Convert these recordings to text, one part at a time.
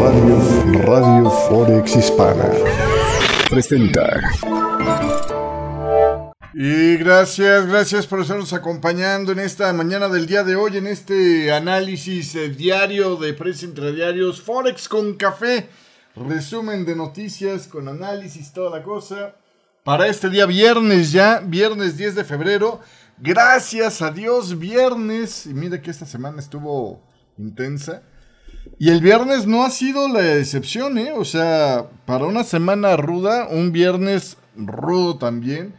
Radio, Radio Forex Hispana presenta. Y gracias, gracias por estarnos acompañando en esta mañana del día de hoy, en este análisis eh, diario de prensa diarios Forex con café, resumen de noticias con análisis, toda la cosa. Para este día viernes ya, viernes 10 de febrero, gracias a Dios, viernes, y mire que esta semana estuvo intensa. Y el viernes no ha sido la excepción, ¿eh? O sea, para una semana ruda, un viernes rudo también.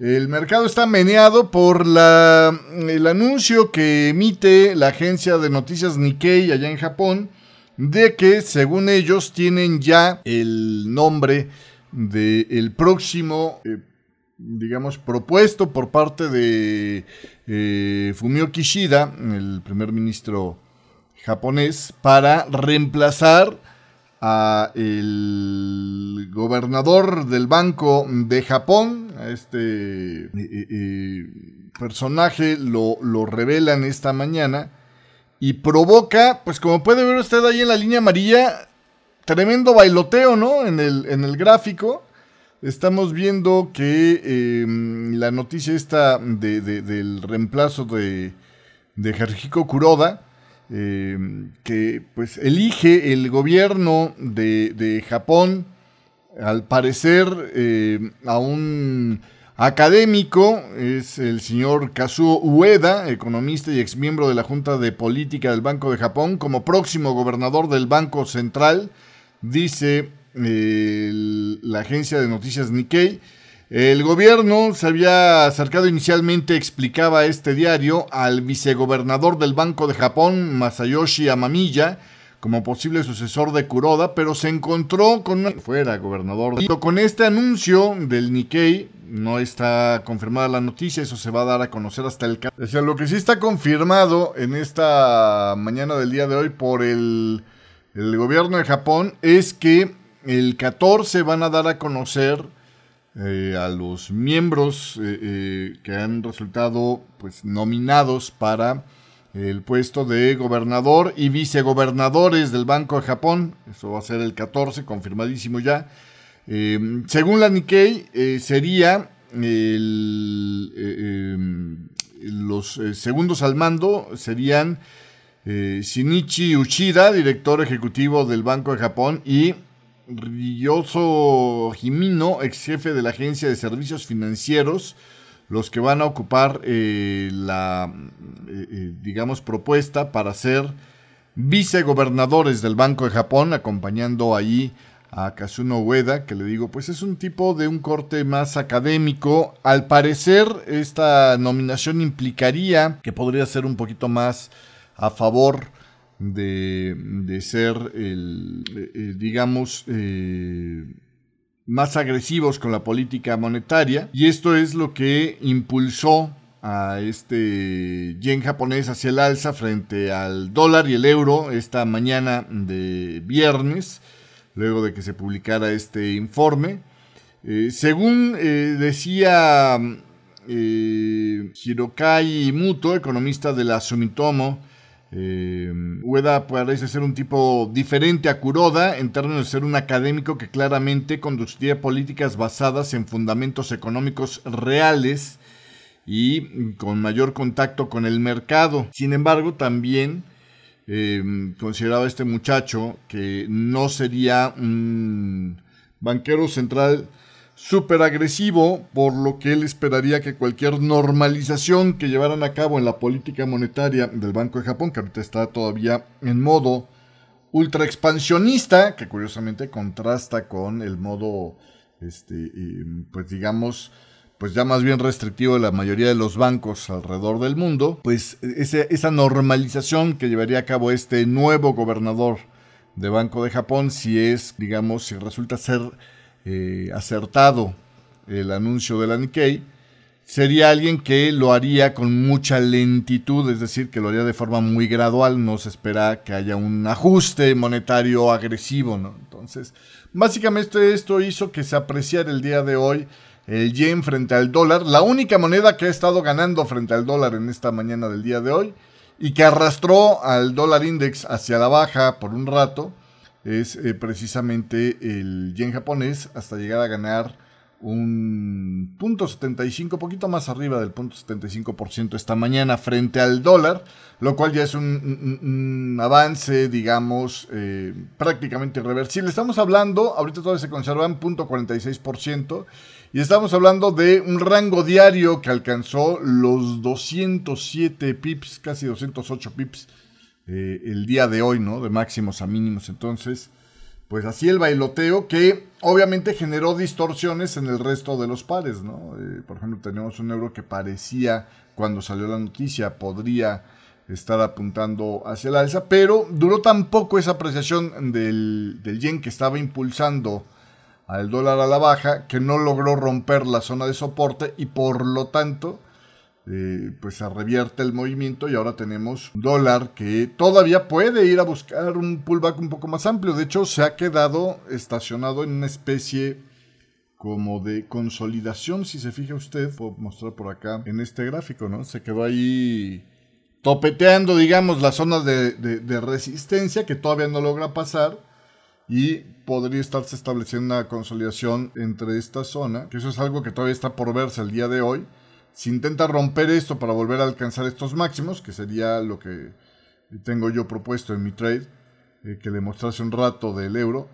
El mercado está meneado por la, el anuncio que emite la agencia de noticias Nikkei allá en Japón de que según ellos tienen ya el nombre del próximo, eh, digamos, propuesto por parte de eh, Fumio Kishida, el primer ministro japonés, para reemplazar a el gobernador del Banco de Japón, a este eh, personaje lo, lo revelan esta mañana y provoca, pues como puede ver usted ahí en la línea amarilla, tremendo bailoteo, ¿no? En el, en el gráfico. Estamos viendo que em, la noticia está del reemplazo de, de Kuroda, em, que pues elige el gobierno de, Japón, al parecer, em, a un académico, es el señor Kazuo Ueda, economista y exmiembro de la Junta de Política del Banco de Japón, como próximo gobernador del Banco Central dice la agencia de noticias Nikkei. El gobierno se había acercado inicialmente, explicaba este diario, al vicegobernador del Banco de Japón, Masayoshi Amamiya, como posible sucesor de Kuroda, pero se encontró con una... fuera gobernador. Con este anuncio del Nikkei, no está confirmada la noticia, eso se va a dar a conocer hasta el... O sea, lo que sí está confirmado en esta mañana del día de hoy por el el gobierno de Japón es que el 14 van a dar a conocer eh, a los miembros eh, eh, que han resultado pues, nominados para el puesto de gobernador y vicegobernadores del Banco de Japón. Eso va a ser el 14, confirmadísimo ya. según la Nikkei, sería los segundos al mando serían eh, Shinichi Uchida, director ejecutivo del Banco de Japón, y Ryoso Himino, ex jefe de la Agencia de Servicios Financieros, los que van a ocupar eh, la, eh, digamos, propuesta para ser vicegobernadores del Banco de Japón, acompañando ahí a Kazuno Ueda, que le digo, pues es un tipo de un corte más académico. Al parecer, esta nominación implicaría que podría ser un poquito más a favor de, ser, el, eh, eh, digamos, eh, más agresivos con la política monetaria. Y esto es lo que impulsó a este yen japonés hacia el alza frente al dólar y el euro esta mañana de viernes, luego de que se publicara este informe. según decía Hirokai Muto, economista de la Sumitomo, eh, Ueda parece ser un tipo diferente a Kuroda en términos de ser un académico que claramente conduciría políticas basadas en fundamentos económicos reales y con mayor contacto con el mercado. Sin embargo, también eh, consideraba este muchacho que no sería un banquero central súper agresivo, por lo que él esperaría que cualquier normalización que llevaran a cabo en la política monetaria del Banco de Japón, que ahorita está todavía en modo ultra expansionista, que curiosamente contrasta con el modo, este, pues digamos, pues ya más bien restrictivo de la mayoría de los bancos alrededor del mundo, pues esa normalización que llevaría a cabo este nuevo gobernador de Banco de Japón, si es, digamos, si resulta ser eh, acertado el anuncio de la Nikkei, sería alguien que lo haría con mucha lentitud, es decir, que lo haría de forma muy gradual, no se espera que haya un ajuste monetario agresivo, ¿no? Entonces, básicamente esto hizo que se apreciara el día de hoy el yen frente al dólar, la única moneda que ha estado ganando frente al dólar en esta mañana del día de hoy, y que arrastró al dólar index hacia la baja por un rato es eh, precisamente el yen japonés hasta llegar a ganar un punto 75, poquito más arriba del punto 75% esta mañana frente al dólar, lo cual ya es un, avance, digamos, eh, prácticamente irreversible. Estamos hablando, ahorita todavía se conserva en punto 46%, y estamos hablando de un rango diario que alcanzó los 207 pips, casi 208 pips, eh, el día de hoy, ¿no? De máximos a mínimos. Entonces, pues así el bailoteo que obviamente generó distorsiones en el resto de los pares, ¿no? Eh, por ejemplo, tenemos un euro que parecía, cuando salió la noticia, podría estar apuntando hacia el alza, pero duró tan poco esa apreciación del, del yen que estaba impulsando al dólar a la baja que no logró romper la zona de soporte y por lo tanto eh, pues se revierte el movimiento y ahora tenemos dólar que todavía puede ir a buscar un pullback un poco más amplio. De hecho, se ha quedado estacionado en una especie como de consolidación, si se fija usted, puedo mostrar por acá en este gráfico, ¿no? Se quedó ahí topeteando, digamos, la zona de, de resistencia que todavía no logra pasar y podría estarse estableciendo una consolidación entre esta zona, que eso es algo que todavía está por verse el día de hoy si intenta romper esto para volver a alcanzar estos máximos, que sería lo que tengo yo propuesto en mi trade, eh, que le mostrase un rato del euro,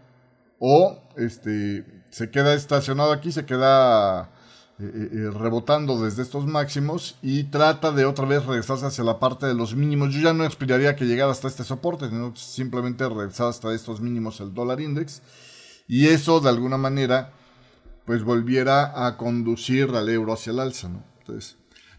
o este, se queda estacionado aquí, se queda eh, eh, rebotando desde estos máximos y trata de otra vez regresarse hacia la parte de los mínimos. Yo ya no esperaría que llegara hasta este soporte, sino simplemente regresar hasta estos mínimos el dólar index. Y eso de alguna manera pues volviera a conducir al euro hacia el alza, ¿no?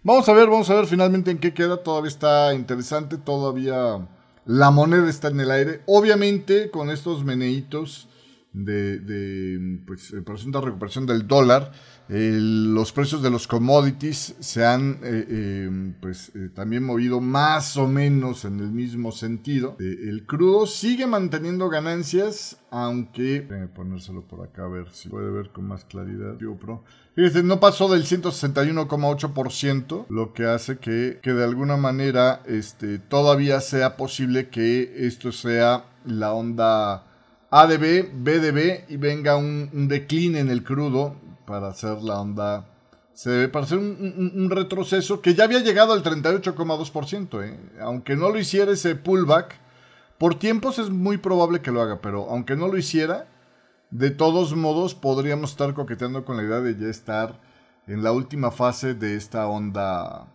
Vamos a ver, vamos a ver finalmente en qué queda. Todavía está interesante, todavía la moneda está en el aire. Obviamente con estos meneitos de, de pues, presunta recuperación del dólar, los precios de los commodities se han eh, eh, pues, eh, también movido más o menos en el mismo sentido. el crudo sigue manteniendo ganancias, aunque... Déjame ponérselo por acá a ver si puede ver con más claridad. Fíjense, no pasó del 161,8%, lo que hace que, que de alguna manera este, todavía sea posible que esto sea la onda ADB, BDB y venga un, un decline en el crudo para hacer la onda. Se debe para hacer un, retroceso que ya había llegado al 38,2%. ¿eh? Aunque no lo hiciera ese pullback, por tiempos es muy probable que lo haga, pero aunque no lo hiciera, de todos modos podríamos estar coqueteando con la idea de ya estar en la última fase de esta onda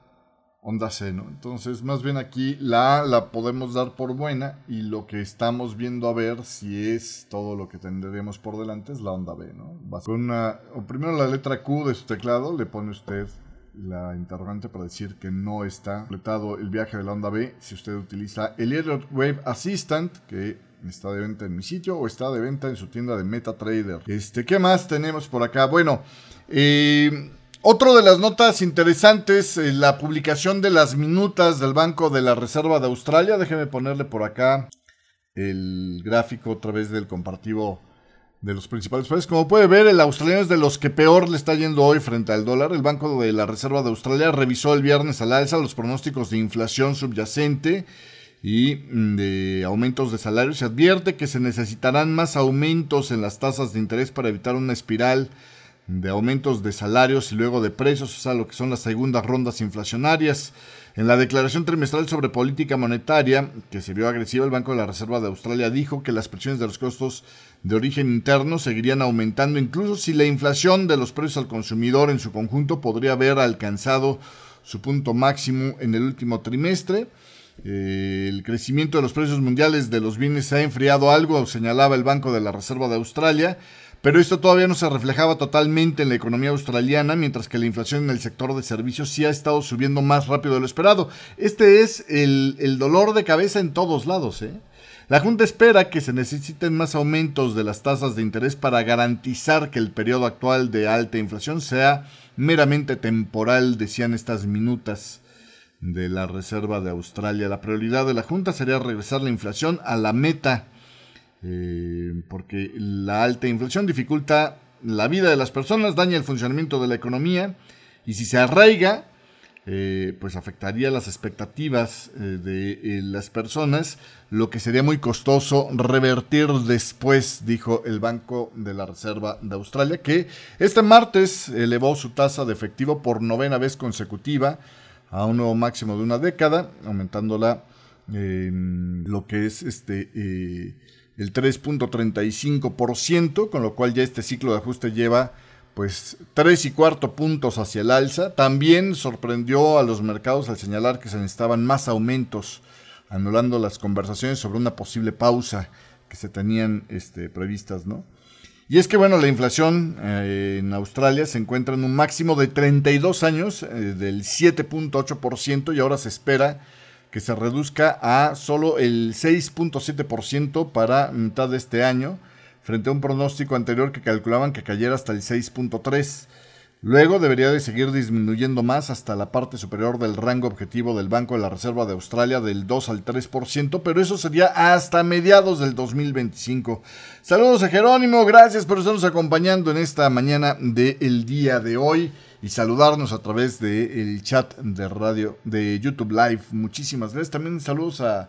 onda C, ¿no? Entonces, más bien aquí la A la podemos dar por buena y lo que estamos viendo a ver si es todo lo que tendríamos por delante es la onda B, ¿no? Con una, primero la letra Q de su teclado, le pone usted la interrogante para decir que no está completado el viaje de la onda B si usted utiliza el Elliott Wave Assistant, que está de venta en mi sitio o está de venta en su tienda de MetaTrader. Este, ¿qué más tenemos por acá? Bueno, eh otro de las notas interesantes, eh, la publicación de las minutas del Banco de la Reserva de Australia. Déjeme ponerle por acá el gráfico otra vez del compartivo de los principales países. Como puede ver, el australiano es de los que peor le está yendo hoy frente al dólar. El Banco de la Reserva de Australia revisó el viernes al alza los pronósticos de inflación subyacente y mm, de aumentos de salarios. Se advierte que se necesitarán más aumentos en las tasas de interés para evitar una espiral de aumentos de salarios y luego de precios, o sea, lo que son las segundas rondas inflacionarias. En la declaración trimestral sobre política monetaria, que se vio agresiva, el Banco de la Reserva de Australia dijo que las presiones de los costos de origen interno seguirían aumentando, incluso si la inflación de los precios al consumidor en su conjunto podría haber alcanzado su punto máximo en el último trimestre. Eh, el crecimiento de los precios mundiales de los bienes se ha enfriado algo, señalaba el Banco de la Reserva de Australia pero esto todavía no se reflejaba totalmente en la economía australiana, mientras que la inflación en el sector de servicios sí ha estado subiendo más rápido de lo esperado. Este es el, dolor de cabeza en todos lados. ¿eh? La Junta espera que se necesiten más aumentos de las tasas de interés para garantizar que el periodo actual de alta inflación sea meramente temporal, decían estas minutas de la Reserva de Australia. La prioridad de la Junta sería regresar la inflación a la meta eh, porque la alta inflación dificulta la vida de las personas, daña el funcionamiento de la economía y si se arraiga, eh, pues afectaría las expectativas eh, de las personas, lo que sería muy costoso revertir después, dijo el Banco de la Reserva de Australia, que este martes elevó su tasa de efectivo por novena vez consecutiva a un nuevo máximo de una década, aumentándola en lo que es este el 3.35%, con lo cual ya este ciclo de ajuste lleva pues tres y cuarto puntos hacia el alza. También sorprendió a los mercados al señalar que se necesitaban más aumentos, anulando las conversaciones sobre una posible pausa que se tenían este, previstas, ¿no? Y es que, bueno, la inflación eh, en Australia se encuentra en un máximo de 32 años, eh, del 7.8%, y ahora se espera que se reduzca a solo el 6.7% para mitad de este año frente a un pronóstico anterior que calculaban que cayera hasta el 6.3. Luego debería de seguir disminuyendo más hasta la parte superior del rango objetivo del Banco de la Reserva de Australia del 2 al 3%, pero eso sería hasta mediados del 2025. Saludos a Jerónimo, gracias por estarnos acompañando en esta mañana del día de hoy y saludarnos a través del chat de radio de YouTube Live. Muchísimas gracias. También saludos a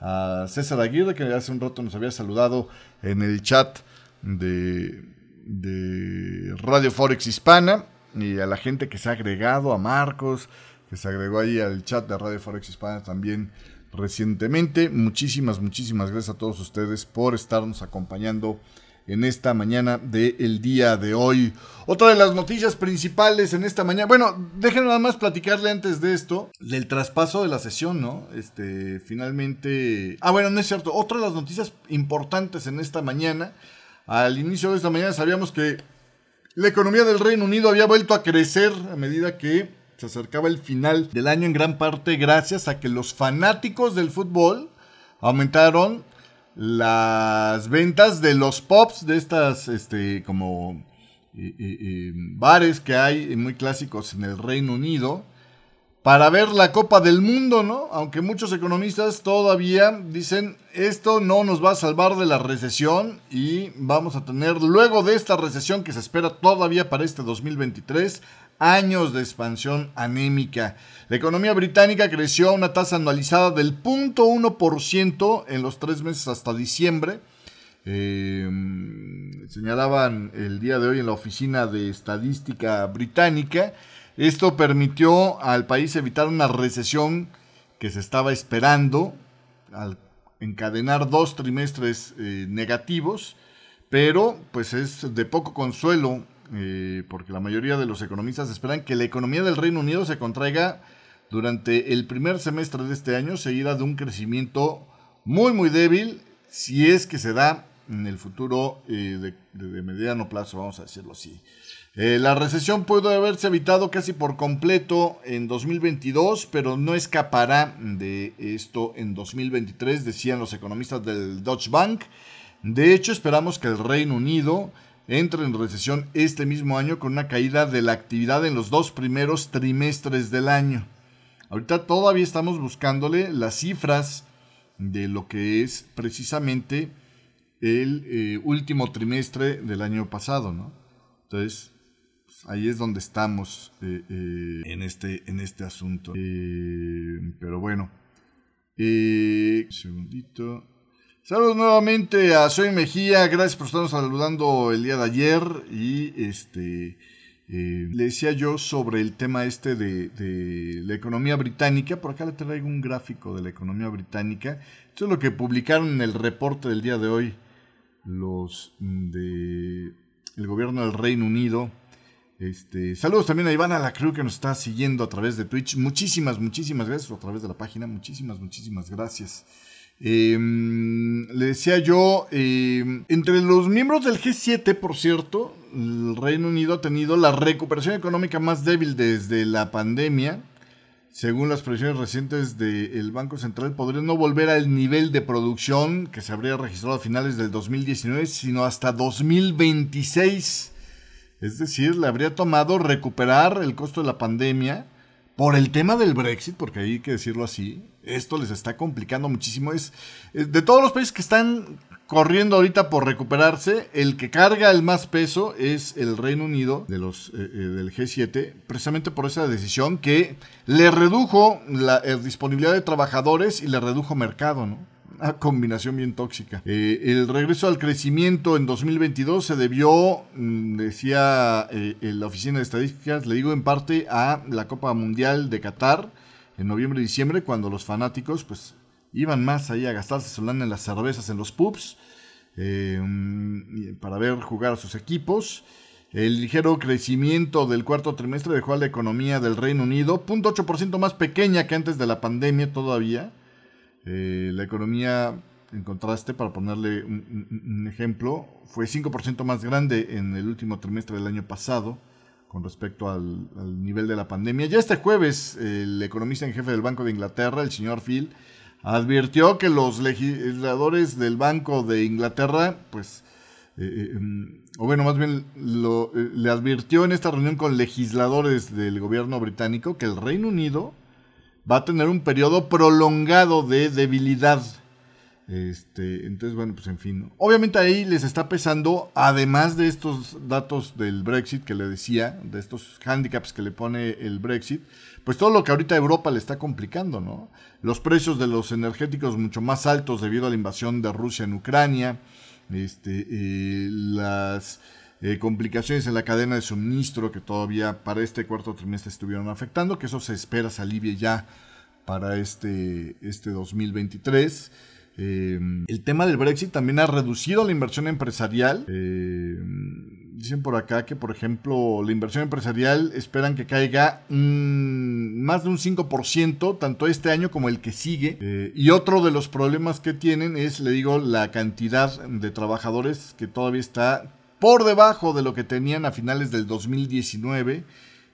a César Aguirre, que hace un rato nos había saludado en el chat de, de Radio Forex Hispana, y a la gente que se ha agregado, a Marcos, que se agregó ahí al chat de Radio Forex Hispana también recientemente. Muchísimas, muchísimas gracias a todos ustedes por estarnos acompañando en esta mañana del día de hoy. Otra de las noticias principales en esta mañana. Bueno, déjenme nada más platicarle antes de esto del traspaso de la sesión, ¿no? Este, finalmente. Ah, bueno, no es cierto. Otra de las noticias importantes en esta mañana. Al inicio de esta mañana sabíamos que la economía del Reino Unido había vuelto a crecer a medida que se acercaba el final del año en gran parte gracias a que los fanáticos del fútbol aumentaron las ventas de los pops, de estas, este, como bares que hay muy clásicos en el Reino Unido, para ver la Copa del Mundo, ¿no? Aunque muchos economistas todavía dicen, esto no nos va a salvar de la recesión y vamos a tener, luego de esta recesión que se espera todavía para este 2023, años de expansión anémica. La economía británica creció a una tasa anualizada del 0.1% en los tres meses hasta diciembre. Eh, señalaban el día de hoy en la Oficina de Estadística Británica. Esto permitió al país evitar una recesión que se estaba esperando al encadenar dos trimestres eh, negativos, pero pues es de poco consuelo eh, porque la mayoría de los economistas esperan que la economía del Reino Unido se contraiga durante el primer semestre de este año, seguida de un crecimiento muy, muy débil, si es que se da en el futuro eh, de, mediano plazo, vamos a decirlo así. Eh, la recesión puede haberse evitado casi por completo en 2022, pero no escapará de esto en 2023, decían los economistas del Deutsche Bank. De hecho, esperamos que el Reino Unido entra en recesión este mismo año con una caída de la actividad en los dos primeros trimestres del año. Ahorita todavía estamos buscándole las cifras de lo que es precisamente el eh, último trimestre del año pasado, ¿no? Entonces, pues, ahí es donde estamos eh, eh, en, este, en este asunto. pero bueno, un segundito. Saludos nuevamente a Soy Mejía, gracias por estarnos saludando el día de ayer y este eh, le decía yo sobre el tema este de, la economía británica, por acá le traigo un gráfico de la economía británica, esto es lo que publicaron en el reporte del día de hoy los de el gobierno del Reino Unido. Este, saludos también a Ivana la crew que nos está siguiendo a través de Twitch. Muchísimas, muchísimas gracias a través de la página. Muchísimas, muchísimas gracias. Em, le decía yo, em, entre los miembros del G7, por cierto, el Reino Unido ha tenido la recuperación económica más débil desde la pandemia. Según las previsiones recientes del Banco Central, podría no volver al nivel de producción que se habría registrado a finales del 2019, sino hasta 2026. Es decir, le habría tomado recuperar el costo de la pandemia por el tema del Brexit, porque hay que decirlo así, esto les está complicando muchísimo. Es, de todos los países que están corriendo ahorita por recuperarse. El que carga el más peso es el Reino Unido de los, eh, eh, del G7, precisamente por esa decisión que le redujo la eh, disponibilidad de trabajadores y le redujo mercado, ¿no? Una combinación bien tóxica. el regreso al crecimiento en 2022 se debió, mm, decía la Oficina de Estadísticas, le digo en parte a la Copa Mundial de Qatar en noviembre y diciembre, cuando los fanáticos, pues iban más ahí a gastarse su lana en las cervezas en los pubs eh, para ver jugar a sus equipos. El ligero crecimiento del cuarto trimestre dejó a la economía del Reino Unido 0.8% más pequeña que antes de la pandemia todavía. Eh, la economía, en contraste, para ponerle un, ejemplo, fue 5% más grande en el último trimestre del año pasado con respecto al, nivel de la pandemia. Ya este jueves, el economista en jefe del Banco de Inglaterra, el señor Phil, advirtió que los legisladores del Banco de Inglaterra, pues, eh, eh, o bueno, más bien lo, eh, le advirtió en esta reunión con legisladores del gobierno británico que el Reino Unido va a tener un periodo prolongado de debilidad este, entonces, bueno, pues en fin. Obviamente ahí les está pesando, además de estos datos del Brexit que le decía, de estos handicaps que le pone el Brexit, pues todo lo que ahorita Europa le está complicando, ¿no? Los precios de los energéticos mucho más altos debido a la invasión de Rusia en Ucrania, este, eh, las eh, complicaciones en la cadena de suministro que todavía para este cuarto trimestre estuvieron afectando, que eso se espera se alivie ya para este, este 2023. Eh, el tema del Brexit también ha reducido la inversión empresarial. Eh, dicen por acá que, por ejemplo, la inversión empresarial esperan que caiga más de un 5%, tanto este año como el que sigue. Eh, y otro de los problemas que tienen es, le digo, la cantidad de trabajadores que todavía está por debajo de lo que tenían a finales del 2019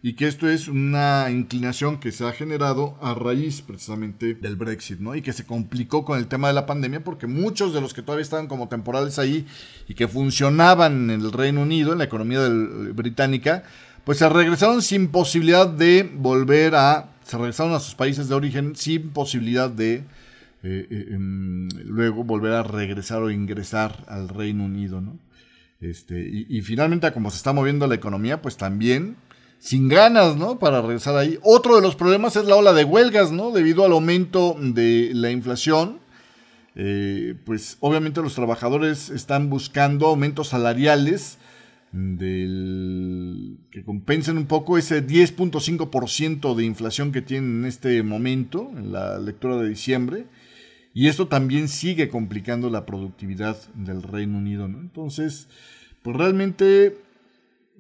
y que esto es una inclinación que se ha generado a raíz precisamente del Brexit, ¿no? Y que se complicó con el tema de la pandemia porque muchos de los que todavía estaban como temporales ahí y que funcionaban en el Reino Unido, en la economía británica, pues se regresaron sin posibilidad de volver a, se regresaron a sus países de origen sin posibilidad de eh, eh, em, luego volver a regresar o ingresar al Reino Unido, ¿no? Este, y, y finalmente, como se está moviendo la economía, pues también sin ganas, ¿no? Para regresar ahí. Otro de los problemas es la ola de huelgas, ¿no? Debido al aumento de la inflación. Eh, pues obviamente los trabajadores están buscando aumentos salariales que compensen un poco ese 10.5% de inflación que tienen en este momento, en la lectura de diciembre. Y esto también sigue complicando la productividad del Reino Unido, ¿no? Entonces, pues realmente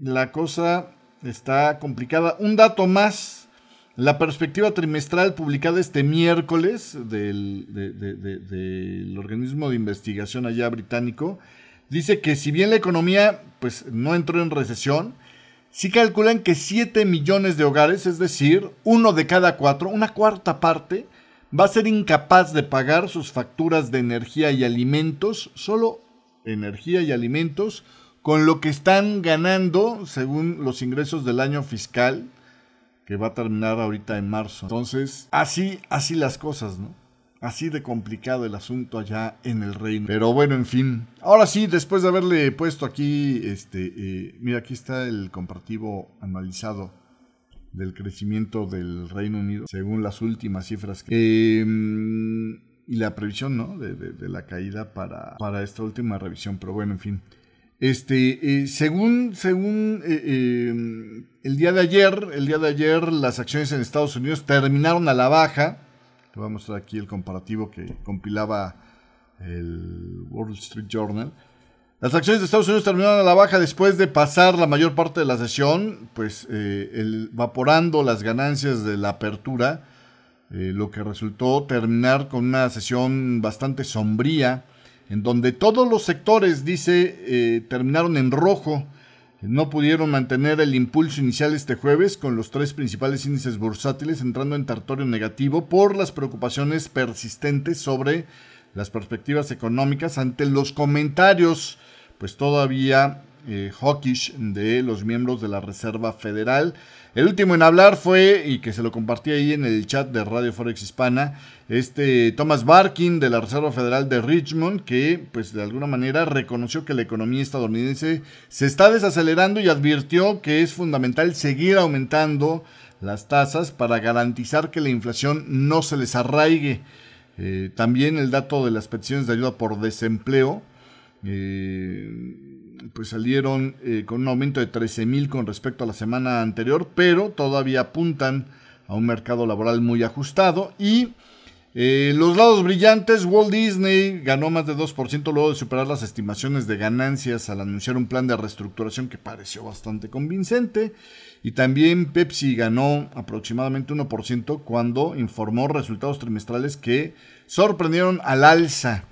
la cosa está complicada. Un dato más, la perspectiva trimestral publicada este miércoles del, organismo de investigación allá británico dice que si bien la economía pues, no entró en recesión, sí calculan que 7 millones de hogares, es decir, uno de cada cuatro, una cuarta parte, va a ser incapaz de pagar sus facturas de energía y alimentos, solo energía y alimentos, con lo que están ganando según los ingresos del año fiscal que va a terminar ahorita en marzo. Entonces, así, así las cosas, ¿no? Así de complicado el asunto allá en el reino. Pero bueno, en fin. Ahora sí, después de haberle puesto aquí, este, eh, mira, aquí está el comparativo anualizado del crecimiento del Reino Unido, según las últimas cifras. Que, em, y la previsión, ¿no? De, de, la caída para, para esta última revisión. Pero bueno, en fin. Este, eh, según, según eh, eh, el día de ayer, el día de ayer las acciones en Estados Unidos terminaron a la baja. Te voy a mostrar aquí el comparativo que compilaba el Wall Street Journal. Las acciones de Estados Unidos terminaron a la baja después de pasar la mayor parte de la sesión, pues evaporando las ganancias de la apertura, lo que resultó terminar con una sesión bastante sombría en donde todos los sectores, dice, eh, terminaron en rojo. No pudieron mantener el impulso inicial este jueves con los tres principales índices bursátiles entrando en territorio negativo por las preocupaciones persistentes sobre las perspectivas económicas ante los comentarios, pues todavía eh, hawkish de los miembros de la Reserva Federal. El último en hablar fue, y que se lo compartí ahí en el chat de Radio Forex Hispana, este Thomas Barkin de la Reserva Federal de Richmond, que pues de alguna manera reconoció que la economía estadounidense se está desacelerando y advirtió que es fundamental seguir aumentando las tasas para garantizar que la inflación no se les arraigue. Eh, también el dato de las peticiones de ayuda por desempleo eh, pues salieron eh, con un aumento de 13 mil con respecto a la semana anterior, pero todavía apuntan a un mercado laboral muy ajustado. Y eh, los lados brillantes, Walt Disney ganó más de 2% luego de superar las estimaciones de ganancias al anunciar un plan de reestructuración que pareció bastante convincente. Y también Pepsi ganó aproximadamente 1% cuando informó resultados trimestrales que sorprendieron al alza.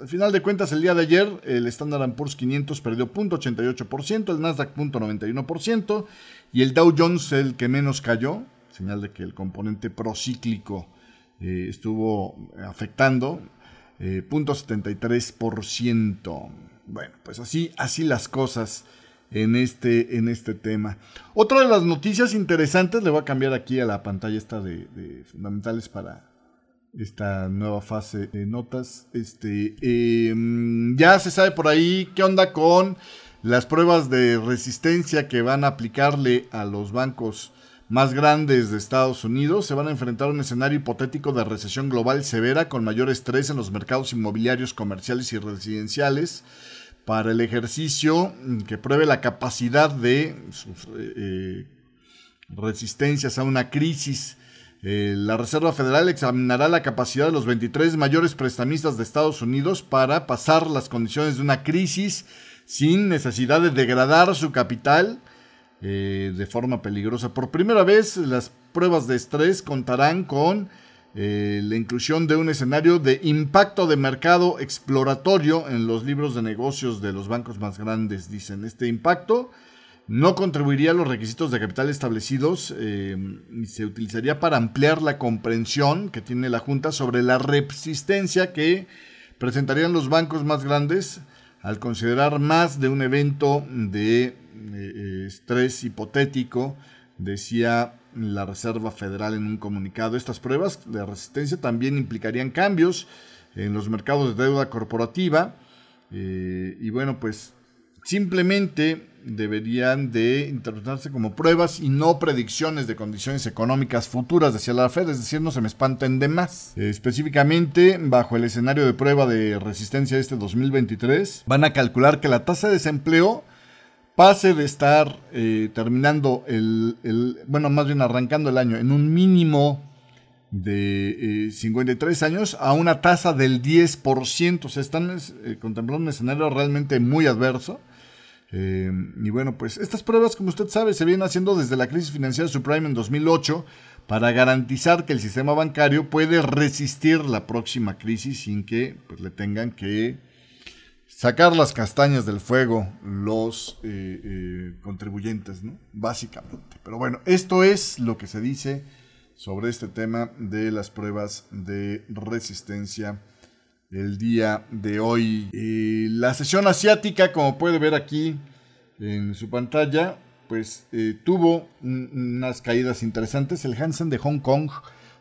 al final de cuentas, el día de ayer, el Standard Poor's 500 perdió 0.88%, el Nasdaq 0.91% y el Dow Jones, el que menos cayó, señal de que el componente procíclico eh, estuvo afectando, eh, 0.73%. Bueno, pues así, así las cosas en este, en este tema. Otra de las noticias interesantes, le voy a cambiar aquí a la pantalla esta de, fundamentales para esta nueva fase de notas. Este, em, ya se sabe por ahí qué onda con las pruebas de resistencia que van a aplicarle a los bancos más grandes de Estados Unidos se van a enfrentar a un escenario hipotético de recesión global severa con mayor estrés en los mercados inmobiliarios comerciales y residenciales para el ejercicio que pruebe la capacidad de sus eh, resistencias a una crisis. Eh, la Reserva Federal examinará la capacidad de los 23 mayores prestamistas de Estados Unidos para pasar las condiciones de una crisis sin necesidad de degradar su capital eh, de forma peligrosa. Por primera vez, las pruebas de estrés contarán con eh, la inclusión de un escenario de impacto de mercado exploratorio en los libros de negocios de los bancos más grandes. Dicen, este impacto no contribuiría a los requisitos de capital establecidos eh, y se utilizaría para ampliar la comprensión que tiene la Junta sobre la resistencia que presentarían los bancos más grandes al considerar más de un evento de eh, estrés hipotético, decía la Reserva Federal en un comunicado. Estas pruebas de resistencia también implicarían cambios en los mercados de deuda corporativa eh, y bueno, pues simplemente deberían de interpretarse como pruebas y no predicciones de condiciones económicas futuras, decía la Fed, es decir, no se me espanten de más. Eh, específicamente, bajo el escenario de prueba de resistencia de este 2023, van a calcular que la tasa de desempleo pase de estar eh, terminando el, bueno, más bien arrancando el año en un mínimo de 53 eh, años a una tasa del 10%. O sea, están contemplando un escenario realmente muy adverso. Y bueno, pues estas pruebas, como usted sabe, se vienen haciendo desde la crisis financiera subprime en 2008 para garantizar que el sistema bancario puede resistir la próxima crisis sin que pues, le tengan que sacar las castañas del fuego los eh, eh, contribuyentes. Básicamente. Pero bueno, esto es lo que se dice sobre este tema de las pruebas de resistencia el día de hoy. Eh, la sesión asiática, como puede ver aquí en su pantalla, pues tuvo unas caídas interesantes. El Hansen de Hong Kong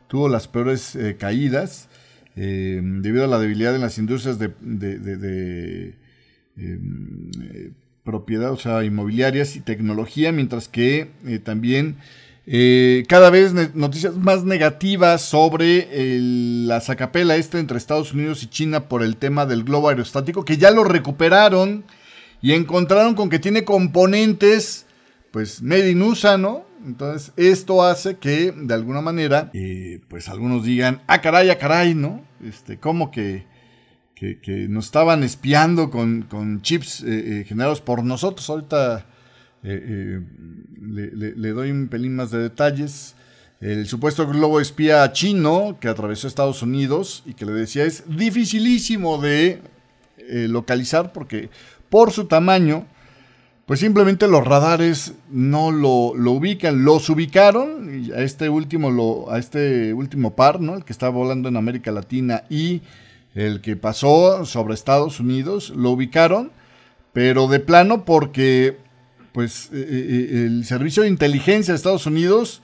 tuvo las peores caídas. Eh, debido a la debilidad en las industrias de, em, eh, propiedad, o sea, inmobiliarias y tecnología, mientras que eh, cada vez noticias más negativas sobre la sacapela esta entre Estados Unidos y China por el tema del globo aerostático, que ya lo recuperaron y encontraron con que tiene componentes, pues, made in ¿no? Entonces, esto hace que, de alguna manera, eh, pues algunos digan, ah, caray, ah, caray, ¿no? Este, como que, que, nos estaban espiando con, chips eh, generados por nosotros. Ahorita le, doy un pelín más de detalles. El supuesto globo espía chino que atravesó Estados Unidos y que le decía es dificilísimo de localizar porque por su tamaño pues simplemente los radares no lo, ubican, los ubicaron a este último lo, a este último par, ¿no? El que está volando en América Latina y el que pasó sobre Estados Unidos, lo ubicaron, pero de plano porque pues eh, eh, el servicio de inteligencia de Estados Unidos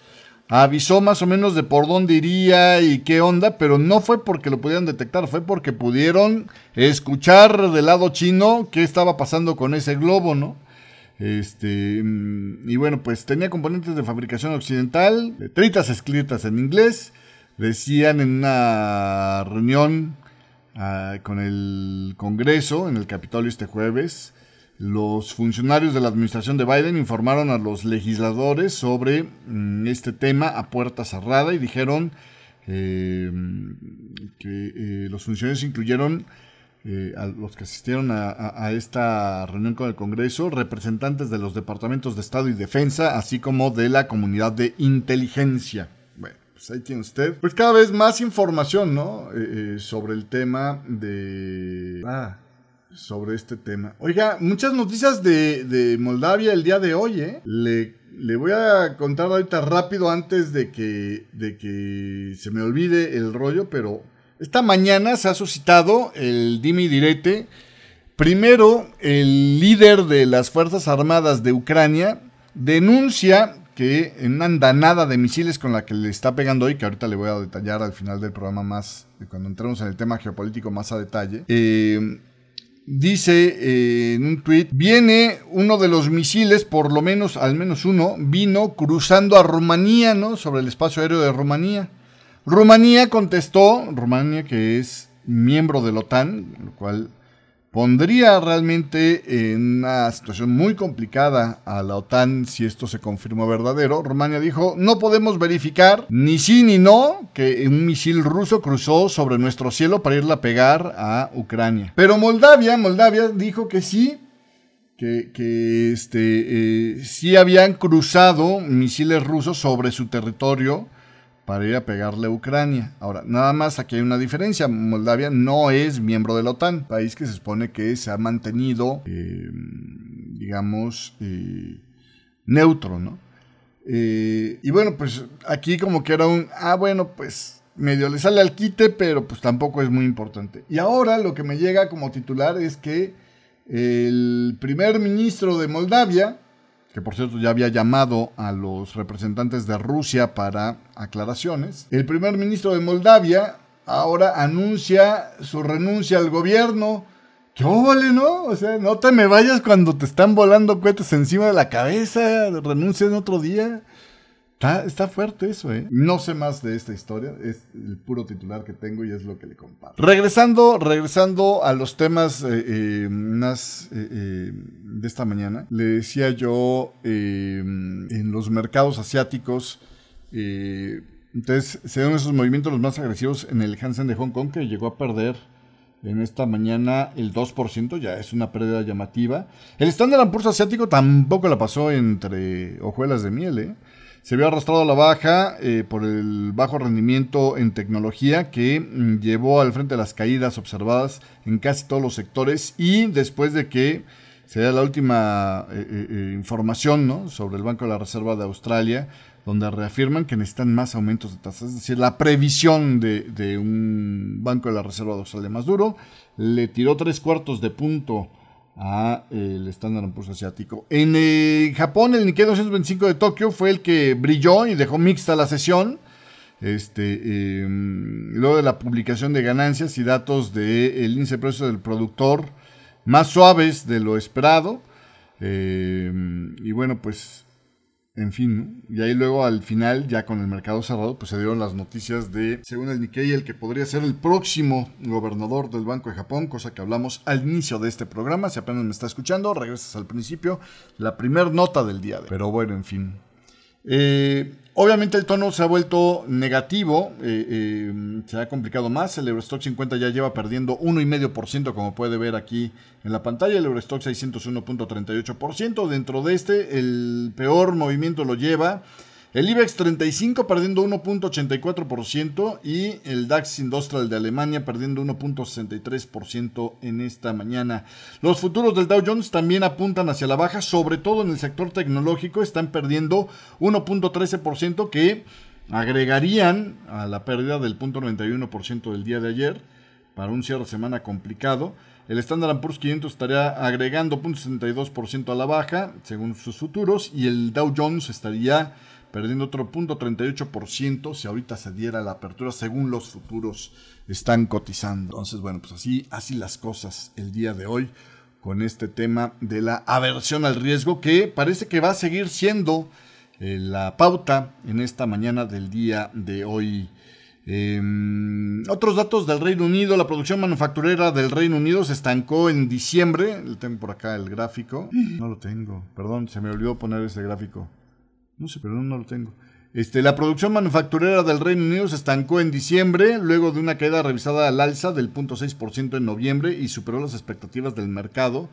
avisó más o menos de por dónde iría y qué onda, pero no fue porque lo pudieran detectar, fue porque pudieron escuchar del lado chino qué estaba pasando con ese globo, ¿no? Este, mm, y bueno, pues tenía componentes de fabricación occidental, letritas escritas en inglés, decían en una reunión ah, con el Congreso en el Capitolio este jueves, los funcionarios de la administración de Biden informaron a los legisladores sobre mm, este tema a puerta cerrada y dijeron eh, que eh, los funcionarios incluyeron eh, a los que asistieron a, esta reunión con el Congreso, representantes de los departamentos de Estado y Defensa, así como de la comunidad de inteligencia. Bueno, pues ahí tiene usted. Pues cada vez más información, ¿no? sobre el tema de... Ah, sobre este tema. Oiga, muchas noticias de, Moldavia el día de hoy, ¿eh? Le, le, voy a contar ahorita rápido antes de que, de que se me olvide el rollo, pero esta mañana se ha suscitado el dimi direte. Primero, el líder de las Fuerzas Armadas de Ucrania denuncia que en una andanada de misiles con la que le está pegando hoy, que ahorita le voy a detallar al final del programa más, cuando entremos en el tema geopolítico más a detalle, eh, dice eh, en un tuit, viene uno de los misiles, por lo menos, al menos uno, vino cruzando a Rumanía, ¿no? Sobre el espacio aéreo de Rumanía. Rumanía contestó, Rumanía que es miembro de la OTAN, lo cual pondría realmente en una situación muy complicada a la OTAN si esto se confirma verdadero. Rumania dijo, no podemos verificar ni sí ni no que un misil ruso cruzó sobre nuestro cielo para irla a pegar a Ucrania. Pero Moldavia, Moldavia dijo que sí, que, este, eh, sí habían cruzado misiles rusos sobre su territorio para ir a pegarle a Ucrania. Ahora, nada más aquí hay una diferencia. Moldavia no es miembro de la OTAN, país que se supone que se ha mantenido, eh, digamos, neutro, ¿no? Eh, y bueno, pues aquí como que era un, ah, bueno, pues medio le sale al quite, pero pues tampoco es muy importante. Y ahora lo que me llega como titular es que el primer ministro de Moldavia, que por cierto ya había llamado a los representantes de Rusia para aclaraciones. El primer ministro de Moldavia ahora anuncia su renuncia al gobierno. ¡Qué vale, no! O sea, no te me vayas cuando te están volando cohetes encima de la cabeza, renuncia en otro día. Está, fuerte eso, ¿eh? No sé más de esta historia, es el puro titular que tengo y es lo que le comparto. Regresando, regresando a los temas eh, eh, más eh, de esta mañana, le decía yo en los mercados asiáticos, entonces se dan esos movimientos los más agresivos en el Hansen de Hong Kong que llegó a perder en esta mañana el 2%, ya es una pérdida llamativa. El Standard Poor's asiático tampoco la pasó entre hojuelas de miel, ¿eh? Se vio arrastrado a la baja eh, por el bajo rendimiento en tecnología que mm, llevó al frente las caídas observadas en casi todos los sectores y después de que se da la última eh, eh, información sobre el Banco de la Reserva de Australia, donde reafirman que necesitan más aumentos de tasas, es decir, la previsión de, de un Banco de la Reserva de Australia más duro, le tiró tres cuartos de punto a el Standard Poor's asiático. En eh, Japón, el Nikkei 225 de Tokio fue el que brilló y dejó mixta la sesión. Este, em, luego de la publicación de ganancias y datos del índice de precios del productor más suaves de lo esperado. Em, y bueno, pues en fin, y ahí luego al final, ya con el mercado cerrado, pues se dieron las noticias de, según el Nikkei, el que podría ser el próximo gobernador del Banco de Japón, cosa que hablamos al inicio de este programa. Si apenas me está escuchando, regresas al principio, la primer nota del día. De... Pero bueno, en fin. Eh, obviamente el tono se ha vuelto negativo, eh, eh, se ha complicado más, el Eurostock 50 ya lleva perdiendo 1,5% como puede ver aquí en la pantalla, el Eurostock 601.38%, dentro de este el peor movimiento lo lleva el IBEX 35 perdiendo 1.84% y el DAX Industrial de Alemania perdiendo 1.63% en esta mañana. Los futuros del Dow Jones también apuntan hacia la baja, sobre todo en el sector tecnológico, están perdiendo 1.13% que agregarían a la pérdida del 0.91% del día de ayer para un cierre de semana complicado. El Standard Poor's 500 estaría agregando 0.62% a la baja, según sus futuros, y el Dow Jones estaría perdiendo otro 0.38% si ahorita se diera la apertura, según los futuros están cotizando. Entonces, bueno, pues así, así las cosas el día de hoy con este tema de la aversión al riesgo, que parece que va a seguir siendo eh, la pauta en esta mañana del día de hoy. Em, otros datos del Reino Unido, la producción manufacturera del Reino Unido se estancó en diciembre. Tengo por acá el gráfico. No lo tengo, perdón, se me olvidó poner ese gráfico. No sé, pero no lo tengo. Este, la producción manufacturera del Reino Unido se estancó en diciembre, luego de una caída revisada al alza del 0.6% en noviembre y superó las expectativas del mercado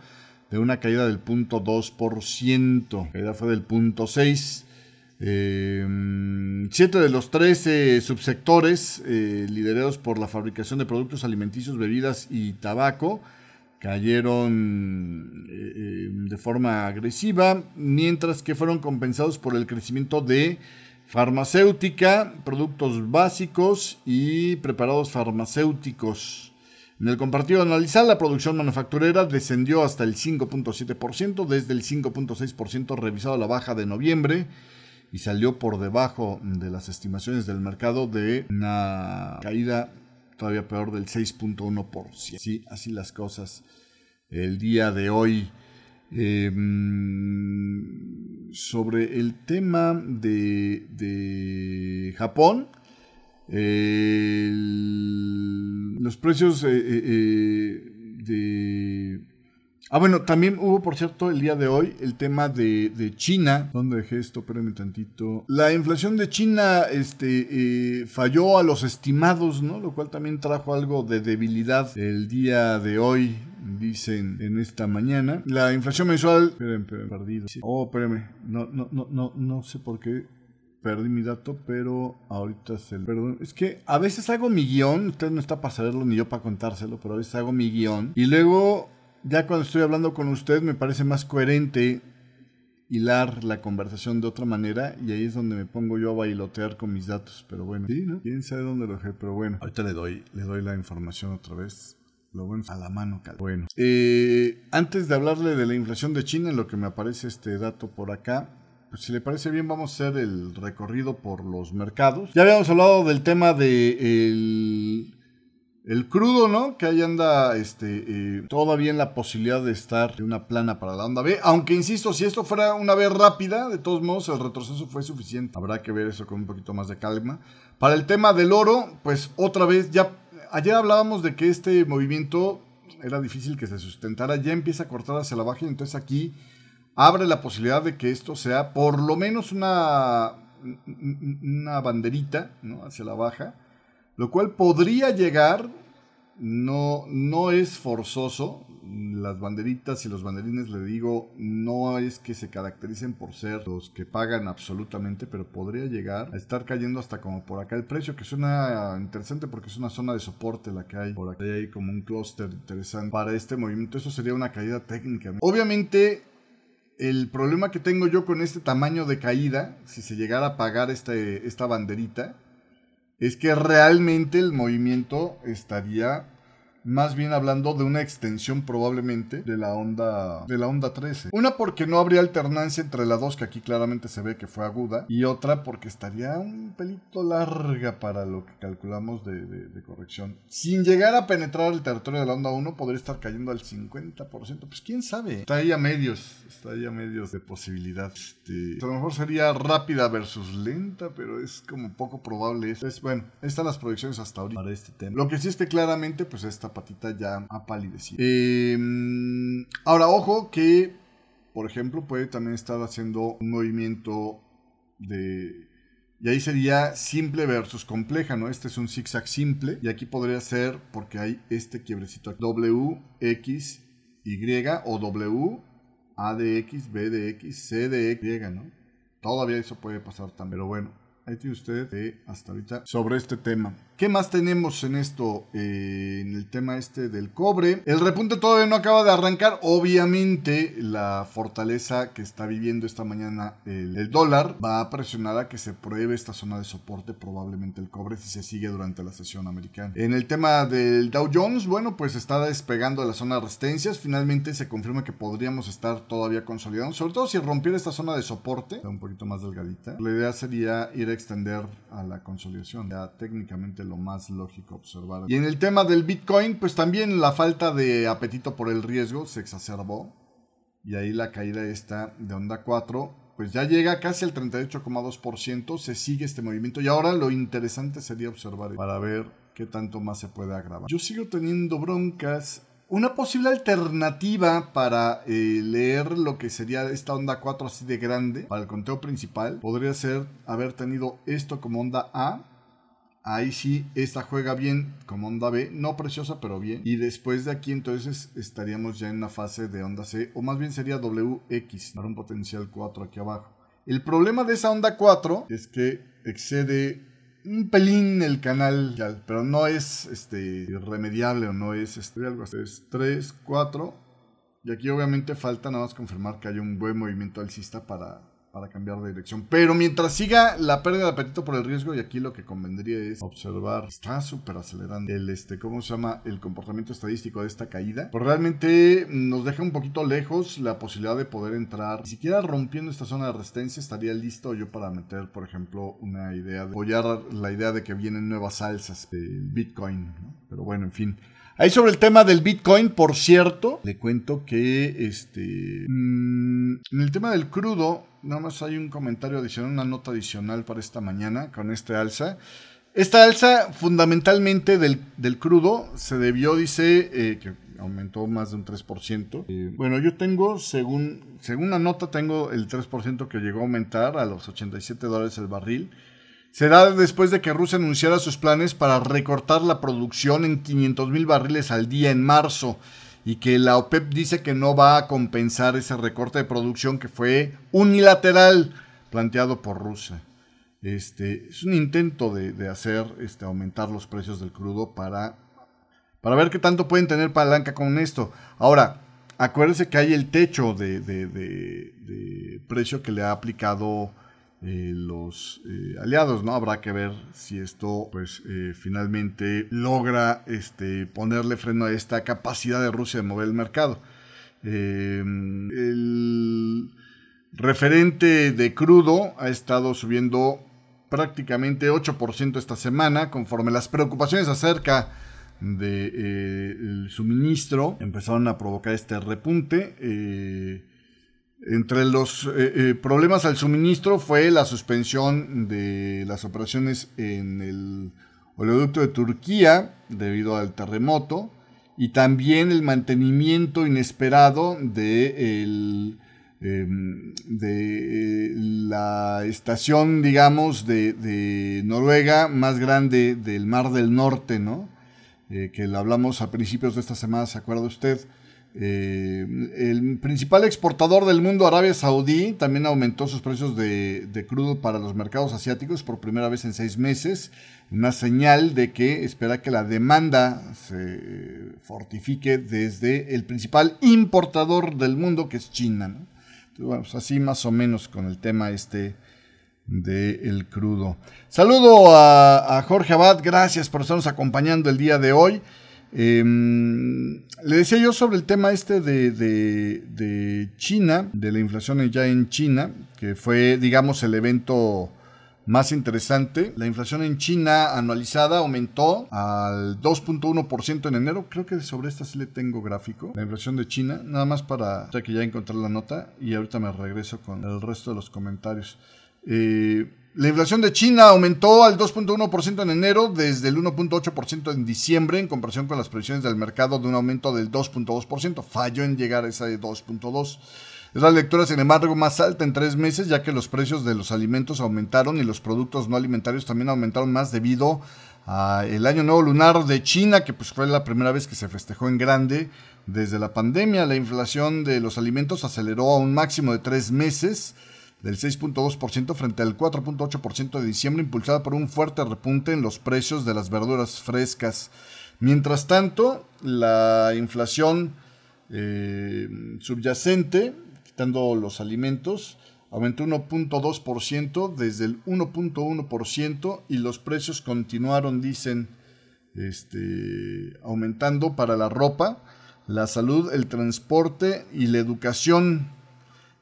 de una caída del 0.2%. La caída fue del 0.6%. Eh, siete de los 13 subsectores eh, liderados por la fabricación de productos alimenticios, bebidas y tabaco cayeron eh, de forma agresiva, mientras que fueron compensados por el crecimiento de farmacéutica, productos básicos y preparados farmacéuticos. En el compartido analizar, la producción manufacturera descendió hasta el 5.7%, desde el 5.6% revisado a la baja de noviembre, y salió por debajo de las estimaciones del mercado de una caída todavía peor del 6.1%. Sí, así las cosas el día de hoy. Em, sobre el tema de, Japón, los precios eh, eh, eh, de Ah, bueno, también hubo, por cierto, el día de hoy el tema de, China. ¿Dónde dejé esto? Espérenme tantito. La inflación de China este, eh, falló a los estimados, ¿no? Lo cual también trajo algo de debilidad el día de hoy, dicen en esta mañana. La inflación mensual... Espérenme, espérenme, perdido. Oh, espérenme. No, no, no, no, no sé por qué perdí mi dato, pero ahorita se Perdón, es que a veces hago mi guion, usted no está para saberlo ni yo para contárselo, pero a veces hago mi guion y luego ya cuando estoy hablando con usted me parece más coherente hilar la conversación de otra manera y ahí es donde me pongo yo a bailotear con mis datos. Pero bueno, sí, ¿no? Quién sabe dónde lo dejé, pero bueno. Ahorita le doy, le doy la información otra vez. Lo bueno a la mano, cal. Bueno, eh, antes de hablarle de la inflación de China, en lo que me aparece este dato por acá, pues si le parece bien, vamos a hacer el recorrido por los mercados. Ya habíamos hablado del tema de el crudo, ¿no? Que ahí anda este, eh, todavía en la posibilidad de estar de una plana para la onda B. Aunque insisto, si esto fuera una vez rápida, de todos modos el retroceso fue suficiente. Habrá que ver eso con un poquito más de calma. Para el tema del oro, pues otra vez, ya ayer hablábamos de que este movimiento era difícil que se sustentara, ya empieza a cortar hacia la baja y entonces aquí abre la posibilidad de que esto sea por lo menos una, una banderita ¿no? hacia la baja lo cual podría llegar, no, no es forzoso, las banderitas y los banderines, le digo, no es que se caractericen por ser los que pagan absolutamente, pero podría llegar a estar cayendo hasta como por acá el precio, que suena interesante porque es una zona de soporte la que hay. Por acá hay como un clúster interesante para este movimiento. Eso sería una caída técnica. Obviamente, el problema que tengo yo con este tamaño de caída, si se llegara a pagar este, esta banderita, es que realmente el movimiento estaría más bien hablando de una extensión probablemente de la onda de la onda 13. Una porque no habría alternancia entre la dos que aquí claramente se ve que fue aguda y otra porque estaría un pelito larga para lo que calculamos de, corrección. Sin llegar a penetrar el territorio de la onda 1 podría estar cayendo al 50%. Pues quién sabe. Está ahí a medios. Está ahí a medios de posibilidad. Este, a lo mejor sería rápida versus lenta, pero es como poco probable. Es, bueno, están las proyecciones hasta ahorita para este tema. Lo que sí es que claramente pues esta patita ya ha palidecido. Em, ahora, ojo que, por ejemplo, puede también estar haciendo un movimiento de... Y ahí sería simple versus compleja, ¿no? Este es un zigzag simple. Y aquí podría ser porque hay este quiebrecito aquí. W, X, Y o W, A de X, B de X, C de X, ¿no? Todavía eso puede pasar también. Pero bueno, ahí tiene usted hasta ahorita sobre este tema. ¿Qué más tenemos en esto? Eh, en el tema este del cobre. El repunte todavía no acaba de arrancar. Obviamente, la fortaleza que está viviendo esta mañana el, dólar va a presionar a que se pruebe esta zona de soporte, probablemente el cobre, si se sigue durante la sesión americana. En el tema del Dow Jones, bueno, pues está despegando de la zona de resistencias. Finalmente se confirma que podríamos estar todavía consolidando, sobre todo si rompiera esta zona de soporte, un poquito más delgadita. La idea sería ir a extender a la consolidación. Ya técnicamente lo más lógico observar. Y en el tema del Bitcoin, pues también la falta de apetito por el riesgo se exacerbó. Y ahí la caída está de onda 4 pues ya llega casi al 38,2%, se sigue este movimiento y ahora lo interesante sería observar para ver qué tanto más se puede agravar. Yo sigo teniendo broncas. Una posible alternativa para eh, leer lo que sería esta onda 4 así de grande para el conteo principal podría ser haber tenido esto como onda A Ahí sí, esta juega bien como onda B, no preciosa, pero bien. Y después de aquí entonces estaríamos ya en la fase de onda C, o más bien sería WX, para un potencial 4 aquí abajo. El problema de esa onda 4 es que excede un pelín el canal, pero no es este, irremediable o no es este, algo así. Es 3, 4. Y aquí obviamente falta nada más confirmar que hay un buen movimiento alcista para para cambiar de dirección. Pero mientras siga la pérdida de apetito por el riesgo, y aquí lo que convendría es observar, está súper acelerando el, este, ¿cómo se llama? El comportamiento estadístico de esta caída. Pues realmente nos deja un poquito lejos la posibilidad de poder entrar, ni siquiera rompiendo esta zona de resistencia, estaría listo yo para meter, por ejemplo, una idea de apoyar la idea de que vienen nuevas alzas del Bitcoin. Pero bueno, en fin. Ahí sobre el tema del Bitcoin, por cierto, le cuento que este mm, en el tema del crudo, nada más hay un comentario adicional, una nota adicional para esta mañana con este alza. Esta alza fundamentalmente del, crudo se debió, dice, eh, que aumentó más de un 3%. Eh, bueno, yo tengo, según, según la nota, tengo el 3% que llegó a aumentar a los 87 dólares el barril. Se da después de que Rusia anunciara sus planes para recortar la producción en 500 mil barriles al día en marzo y que la OPEP dice que no va a compensar ese recorte de producción que fue unilateral planteado por Rusia. Este, es un intento de, hacer este, aumentar los precios del crudo para, para ver qué tanto pueden tener palanca con esto. Ahora, acuérdense que hay el techo de, de precio que le ha aplicado eh, los eh, aliados, ¿no? Habrá que ver si esto, pues, eh, finalmente logra este, ponerle freno a esta capacidad de Rusia de mover el mercado. el referente de crudo ha estado subiendo prácticamente 8% esta semana, conforme las preocupaciones acerca del suministro empezaron a provocar este repunte. Entre los eh, eh, problemas al suministro fue la suspensión de las operaciones en el oleoducto de Turquía debido al terremoto y también el mantenimiento inesperado de, el, em, de la estación, digamos, de, Noruega más grande del Mar del Norte, ¿no? Eh, que lo hablamos a principios de esta semana, ¿se acuerda usted? Eh, el principal exportador del mundo, Arabia Saudí, también aumentó sus precios de, crudo para los mercados asiáticos por primera vez en seis meses. Una señal de que espera que la demanda se fortifique desde el principal importador del mundo, que es China. Pues así más o menos con el tema este del crudo. Saludo a, a Jorge Abad, gracias por estarnos acompañando el día de hoy. Em, le decía yo sobre el tema este de, China, de la inflación ya en China, que fue, digamos, el evento más interesante. La inflación en China anualizada aumentó al 2.1% en enero. Creo que sobre esta sí le tengo gráfico. La inflación de China, nada más para ya que ya encontré la nota y ahorita me regreso con el resto de los comentarios. Eh, la inflación de China aumentó al 2.1% en enero desde el 1.8% en diciembre en comparación con las previsiones del mercado de un aumento del 2.2%. Falló en llegar a ese 2.2%. Es la lectura, sin embargo, más alta en tres meses, ya que los precios de los alimentos aumentaron y los productos no alimentarios también aumentaron más debido al Año Nuevo Lunar de China, que pues fue la primera vez que se festejó en grande desde la pandemia. La inflación de los alimentos aceleró a un máximo de tres meses del 6.2% frente al 4.8% de diciembre, impulsada por un fuerte repunte en los precios de las verduras frescas. Mientras tanto, la inflación eh, subyacente, quitando los alimentos, aumentó 1.2% desde el 1.1% y los precios continuaron, dicen, este, aumentando para la ropa, la salud, el transporte y la educación.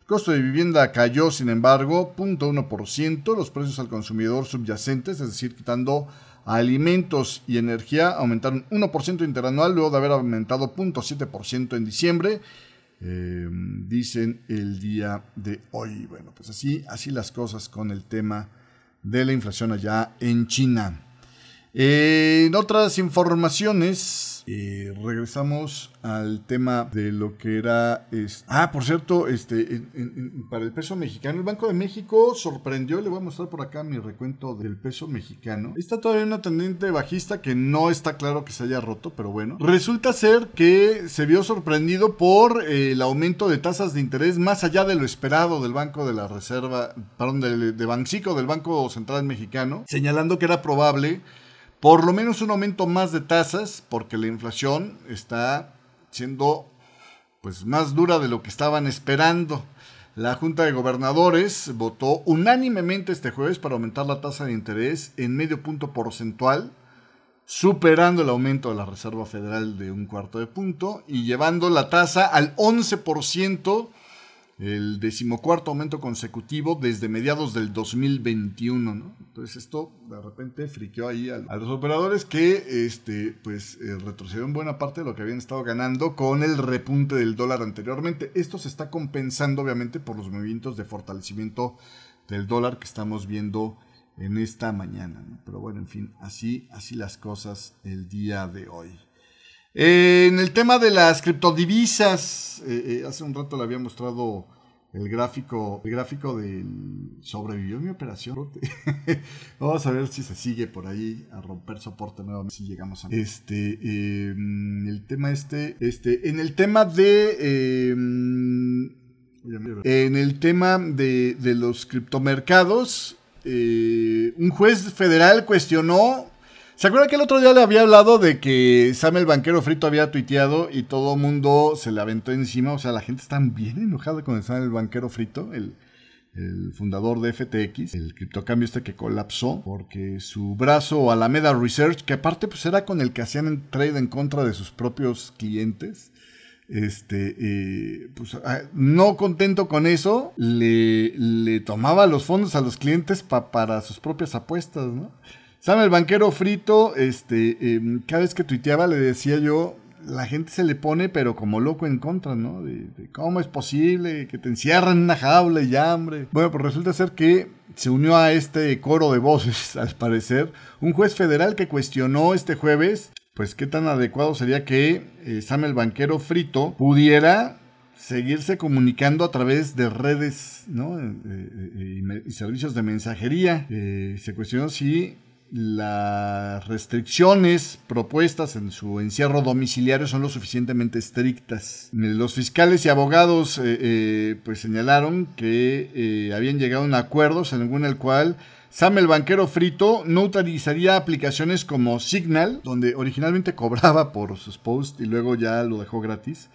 Costo de vivienda cayó, sin embargo, 0.1%. Los precios al consumidor subyacentes, es decir, quitando alimentos y energía, aumentaron 1% interanual luego de haber aumentado 0.7% en diciembre. Eh, dicen el día de hoy. Bueno, pues así, así las cosas con el tema de la inflación allá en China. Eh, en otras informaciones, eh, regresamos al tema de lo que era. ah, por cierto, este, para el peso mexicano, el Banco de México sorprendió. Le voy a mostrar por acá mi recuento del peso mexicano. Está todavía una tendiente bajista que no está claro que se haya roto, pero bueno. Resulta ser que se vio sorprendido por eh, el aumento de tasas de interés más allá de lo esperado del Banco de la Reserva, perdón, de, de Bancico, del Banco Central Mexicano, señalando que era probable por lo menos un aumento más de tasas, porque la inflación está siendo pues más dura de lo que estaban esperando. La Junta de Gobernadores votó unánimemente este jueves para aumentar la tasa de interés en medio punto porcentual, superando el aumento de la Reserva Federal de un cuarto de punto y llevando la tasa al 11% el decimocuarto aumento consecutivo desde mediados del 2021, ¿no? Entonces esto de repente friqueó ahí a, los operadores que este, pues, eh, retrocedieron buena parte de lo que habían estado ganando con el repunte del dólar anteriormente. Esto se está compensando obviamente por los movimientos de fortalecimiento del dólar que estamos viendo en esta mañana. Pero bueno, en fin, así, así las cosas el día de hoy. Eh, en el tema de las criptodivisas, eh, eh, hace un rato le había mostrado el gráfico, el gráfico del sobrevivió mi operación. Vamos a ver si se sigue por ahí a romper soporte nuevamente si llegamos a este em, el tema este este en el tema de em, en el tema de, de los criptomercados un juez federal cuestionó ¿Se acuerda que el otro día le había hablado de que Sam el banquero frito había tuiteado y todo mundo se le aventó encima? O sea, la gente está bien enojada con el Sam el banquero frito, el, fundador de FTX, el criptocambio este que colapsó, porque su brazo Alameda Research, que aparte pues era con el que hacían trade en contra de sus propios clientes, este, eh, pues, ah, no contento con eso, le, le, tomaba los fondos a los clientes para sus propias apuestas, ¿no? Sam el banquero frito, este, em, cada vez que tuiteaba le decía yo, la gente se le pone pero como loco en contra, ¿no? De, cómo es posible que te encierren en una jaula y hambre. Bueno, pues resulta ser que se unió a este coro de voces, al parecer, un juez federal que cuestionó este jueves, pues qué tan adecuado sería que eh, Sam el banquero frito pudiera seguirse comunicando a través de redes ¿no? Eh, eh, y, servicios de mensajería. se cuestionó si las restricciones propuestas en su encierro domiciliario son lo suficientemente estrictas. Los fiscales y abogados eh, eh, pues señalaron que eh, habían llegado a un acuerdo según el cual Sam el banquero frito no utilizaría aplicaciones como Signal, donde originalmente cobraba por sus posts y luego ya lo dejó gratis.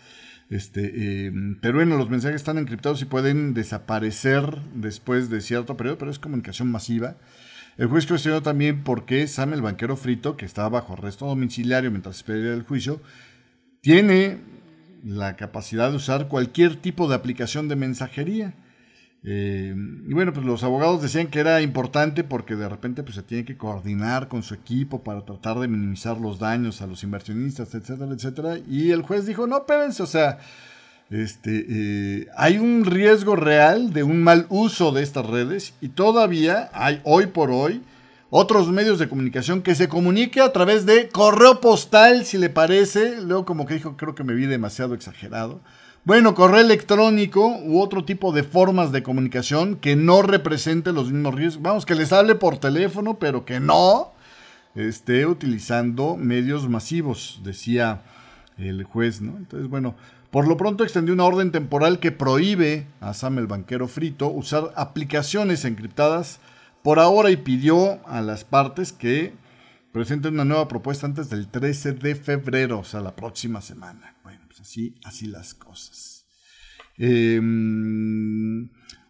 Este, pero bueno, los mensajes están encriptados y pueden desaparecer después de cierto periodo, pero es comunicación masiva. El juez cuestionó también por qué Sam, el banquero frito, que estaba bajo arresto domiciliario mientras esperaba el juicio, tiene la capacidad de usar cualquier tipo de aplicación de mensajería. Eh, y bueno, pues los abogados decían que era importante porque de repente pues, se tiene que coordinar con su equipo para tratar de minimizar los daños a los inversionistas, etcétera, etcétera. Y el juez dijo, no, espérense, o sea, este, eh, hay un riesgo real de un mal uso de estas redes y todavía hay hoy por hoy otros medios de comunicación que se comunique a través de correo postal, si le parece. Luego como que dijo, creo que me vi demasiado exagerado. Bueno, correo electrónico u otro tipo de formas de comunicación que no represente los mismos riesgos. Vamos, que les hable por teléfono, pero que no esté utilizando medios masivos, decía el juez, ¿no? Entonces, bueno, por lo pronto extendió una orden temporal que prohíbe a Sam el banquero frito usar aplicaciones encriptadas por ahora y pidió a las partes que presenten una nueva propuesta antes del 13 de febrero, o sea, la próxima semana. Bueno, pues así, así las cosas. Eh,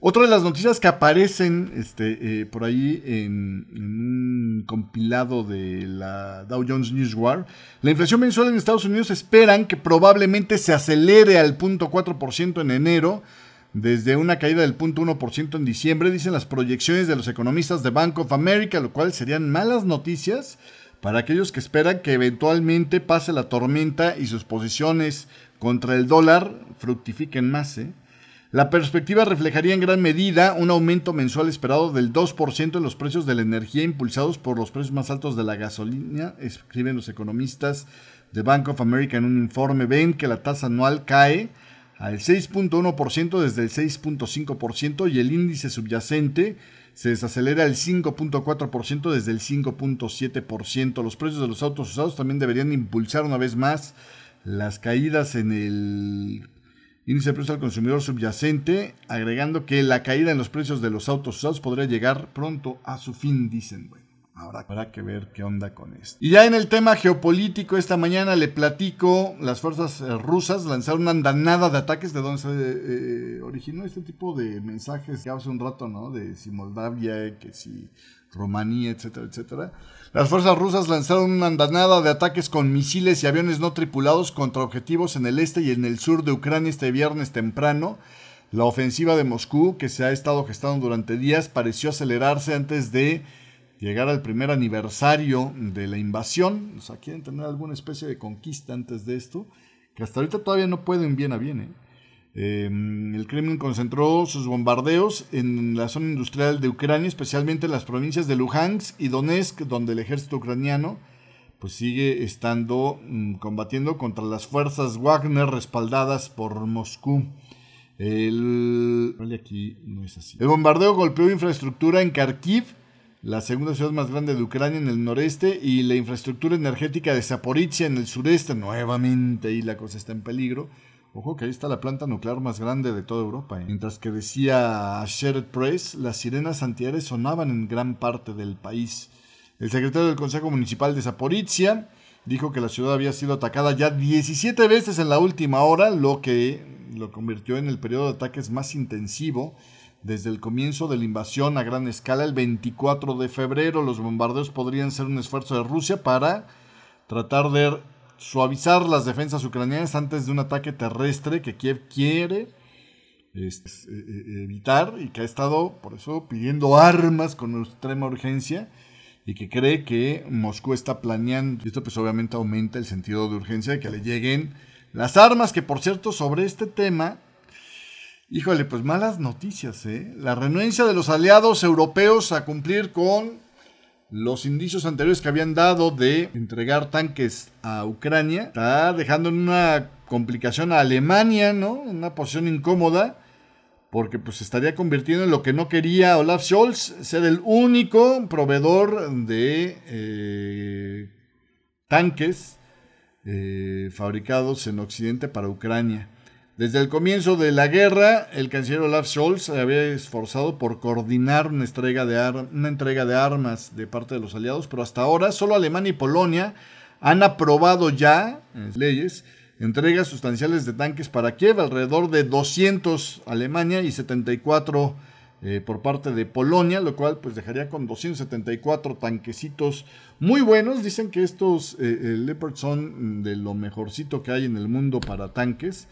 otra de las noticias que aparecen este, eh, por ahí en, un compilado de la Dow Jones Newswire, la inflación mensual en Estados Unidos esperan que probablemente se acelere al 0.4% en enero, desde una caída del 0.1% en diciembre, dicen las proyecciones de los economistas de Bank of America, lo cual serían malas noticias para aquellos que esperan que eventualmente pase la tormenta y sus posiciones contra el dólar fructifiquen más. ¿eh? La perspectiva reflejaría en gran medida un aumento mensual esperado del 2% en los precios de la energía impulsados por los precios más altos de la gasolina, escriben los economistas de Bank of America en un informe. Ven que la tasa anual cae al 6.1% desde el 6.5% y el índice subyacente se desacelera al 5.4% desde el 5.7%. Los precios de los autos usados también deberían impulsar una vez más las caídas en el índice de precios al consumidor subyacente, agregando que la caída en los precios de los autos usados podría llegar pronto a su fin, dicen. Bueno, ahora habrá que ver qué onda con esto. Y ya en el tema geopolítico, esta mañana le platico, las fuerzas eh, rusas lanzaron una andanada de ataques de donde se eh, originó este tipo de mensajes que hace un rato, ¿no? De si Moldavia, que si Rumanía, etcétera, etcétera. Las fuerzas rusas lanzaron una andanada de ataques con misiles y aviones no tripulados contra objetivos en el este y en el sur de Ucrania este viernes temprano. La ofensiva de Moscú, que se ha estado gestando durante días, pareció acelerarse antes de llegar al primer aniversario de la invasión. O sea, quieren tener alguna especie de conquista antes de esto, que hasta ahorita todavía no pueden bien a bien. ¿eh? Em, el Kremlin concentró sus bombardeos en la zona industrial de Ucrania, especialmente en las provincias de Luhansk y Donetsk, donde el ejército ucraniano pues sigue estando mm, combatiendo contra las fuerzas Wagner respaldadas por Moscú. El, aquí no es así. el bombardeo golpeó infraestructura en Kharkiv, la segunda ciudad más grande de Ucrania en el noreste, y la infraestructura energética de Zaporizhia en el sureste. Nuevamente ahí la cosa está en peligro. Ojo que ahí está la planta nuclear más grande de toda Europa. ¿eh? Mientras que decía Shared Press, las sirenas antiaéreas sonaban en gran parte del país. El secretario del Consejo Municipal de Zaporizhia dijo que la ciudad había sido atacada ya 17 veces en la última hora, lo que lo convirtió en el periodo de ataques más intensivo desde el comienzo de la invasión a gran escala el 24 de febrero. Los bombardeos podrían ser un esfuerzo de Rusia para tratar de suavizar las defensas ucranianas antes de un ataque terrestre que Kiev quiere este, eh, eh, evitar y que ha estado por eso pidiendo armas con extrema urgencia y que cree que Moscú está planeando. Esto pues obviamente aumenta el sentido de urgencia de que le lleguen las armas, que por cierto sobre este tema, híjole, pues malas noticias, ¿eh? La renuencia de los aliados europeos a cumplir con los indicios anteriores que habían dado de entregar tanques a Ucrania está dejando en una complicación a Alemania, ¿no? En una posición incómoda, porque pues estaría convirtiendo en lo que no quería Olaf Scholz, ser el único proveedor de eh, tanques eh, fabricados en Occidente para Ucrania. Desde el comienzo de la guerra, el canciller Olaf Scholz se había esforzado por coordinar una entrega, de armas de parte de los aliados, pero hasta ahora solo Alemania y Polonia han aprobado ya leyes entregas sustanciales de tanques para Kiev, alrededor de 200 Alemania y 74 eh, por parte de Polonia, lo cual pues dejaría con 274 tanquecitos muy buenos. Dicen que estos eh, Leopard son de lo mejorcito que hay en el mundo para tanques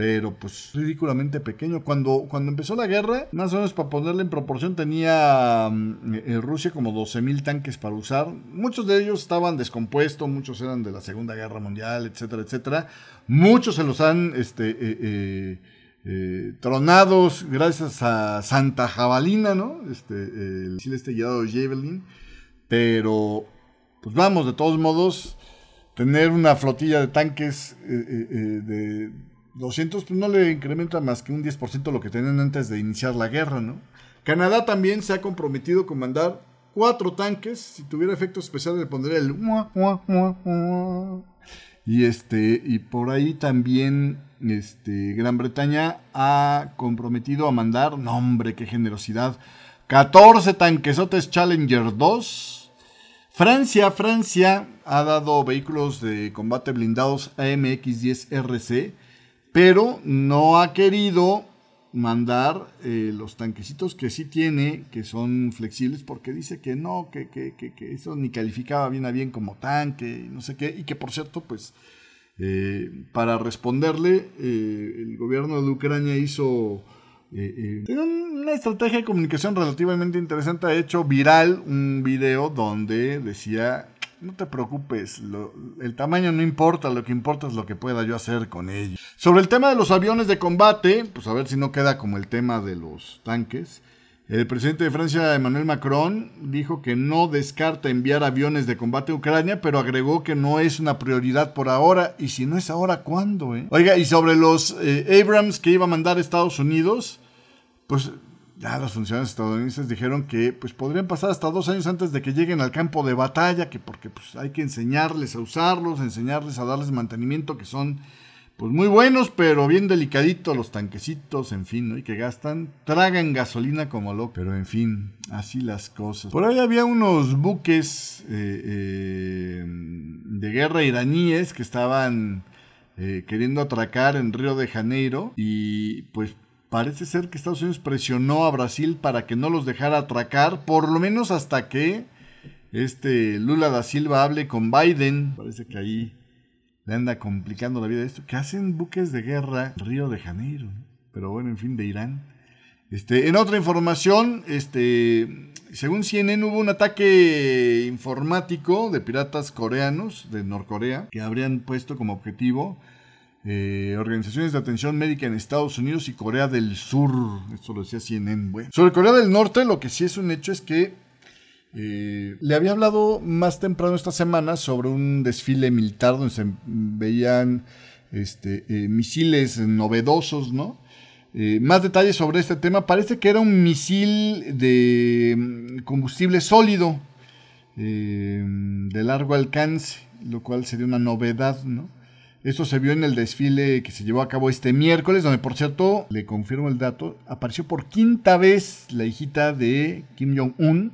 pero pues ridículamente pequeño. Cuando, cuando empezó la guerra, más o menos para ponerle en proporción, tenía mm, eh, Rusia como 12.000 tanques para usar. Muchos de ellos estaban descompuestos, muchos eran de la Segunda Guerra Mundial, etcétera, etcétera. Muchos se los han este, eh, eh, tronados gracias a Santa Jabalina, ¿no? Este, el misil llamado Javelin. Pero, pues vamos, de todos modos, tener una flotilla de tanques de 200 pues no le incrementa más que un 10% lo que tenían antes de iniciar la guerra, ¿no? Canadá también se ha comprometido con mandar cuatro tanques. Si tuviera efectos especiales le pondría el... Y este, y por ahí también este, Gran Bretaña ha comprometido a mandar, no hombre, qué generosidad, 14 tanquesotes Challenger 2. Francia, Francia ha dado vehículos de combate blindados AMX-10RC, pero no ha querido mandar eh, los tanquecitos que sí tiene, que son flexibles, porque dice que no, que, que, que, eso ni calificaba bien a bien como tanque, no sé qué, y que por cierto, pues eh, para responderle, eh, el gobierno de Ucrania hizo una estrategia de comunicación relativamente interesante, ha hecho viral un video donde decía no te preocupes, el tamaño no importa, lo que importa es lo que pueda yo hacer con ellos. Sobre el tema de los aviones de combate, pues a ver si no queda como el tema de los tanques. El presidente de Francia, Emmanuel Macron, dijo que no descarta enviar aviones de combate a Ucrania, pero agregó que no es una prioridad por ahora. Y si no es ahora, ¿cuándo? Eh? Oiga, y sobre los eh, Abrams que iba a mandar Estados Unidos, pues ya los funcionarios estadounidenses dijeron que pues podrían pasar hasta dos años antes de que lleguen al campo de batalla, que porque pues hay que enseñarles a usarlos, enseñarles a darles mantenimiento, que son pues muy buenos, pero bien delicaditos los tanquecitos, en fin, ¿no? Y que gastan, tragan gasolina como loco, pero en fin, así las cosas. Por ahí había unos buques eh, eh, de guerra iraníes que estaban eh, queriendo atracar en Río de Janeiro y pues Parece ser que Estados Unidos presionó a Brasil para que no los dejara atracar, por lo menos hasta que este Lula da Silva hable con Biden. Parece que ahí le anda complicando la vida esto. Que hacen buques de guerra Río de Janeiro. Pero bueno, en fin, de Irán. Este, en otra información, este, según CNN hubo un ataque informático de piratas coreanos de Norcorea que habrían puesto como objetivo eh, organizaciones de atención médica en Estados Unidos y Corea del Sur. Esto lo decía CNN. Bueno. Sobre Corea del Norte, lo que sí es un hecho es que eh, le había hablado más temprano esta semana sobre un desfile militar donde se veían este, eh, misiles novedosos, ¿no? más detalles sobre este tema. Parece que era un misil de mm, combustible sólido de largo alcance, lo cual sería una novedad, ¿no? Esto se vio en el desfile que se llevó a cabo este miércoles, donde por cierto, le confirmo el dato, apareció por quinta vez la hijita de Kim Jong-un,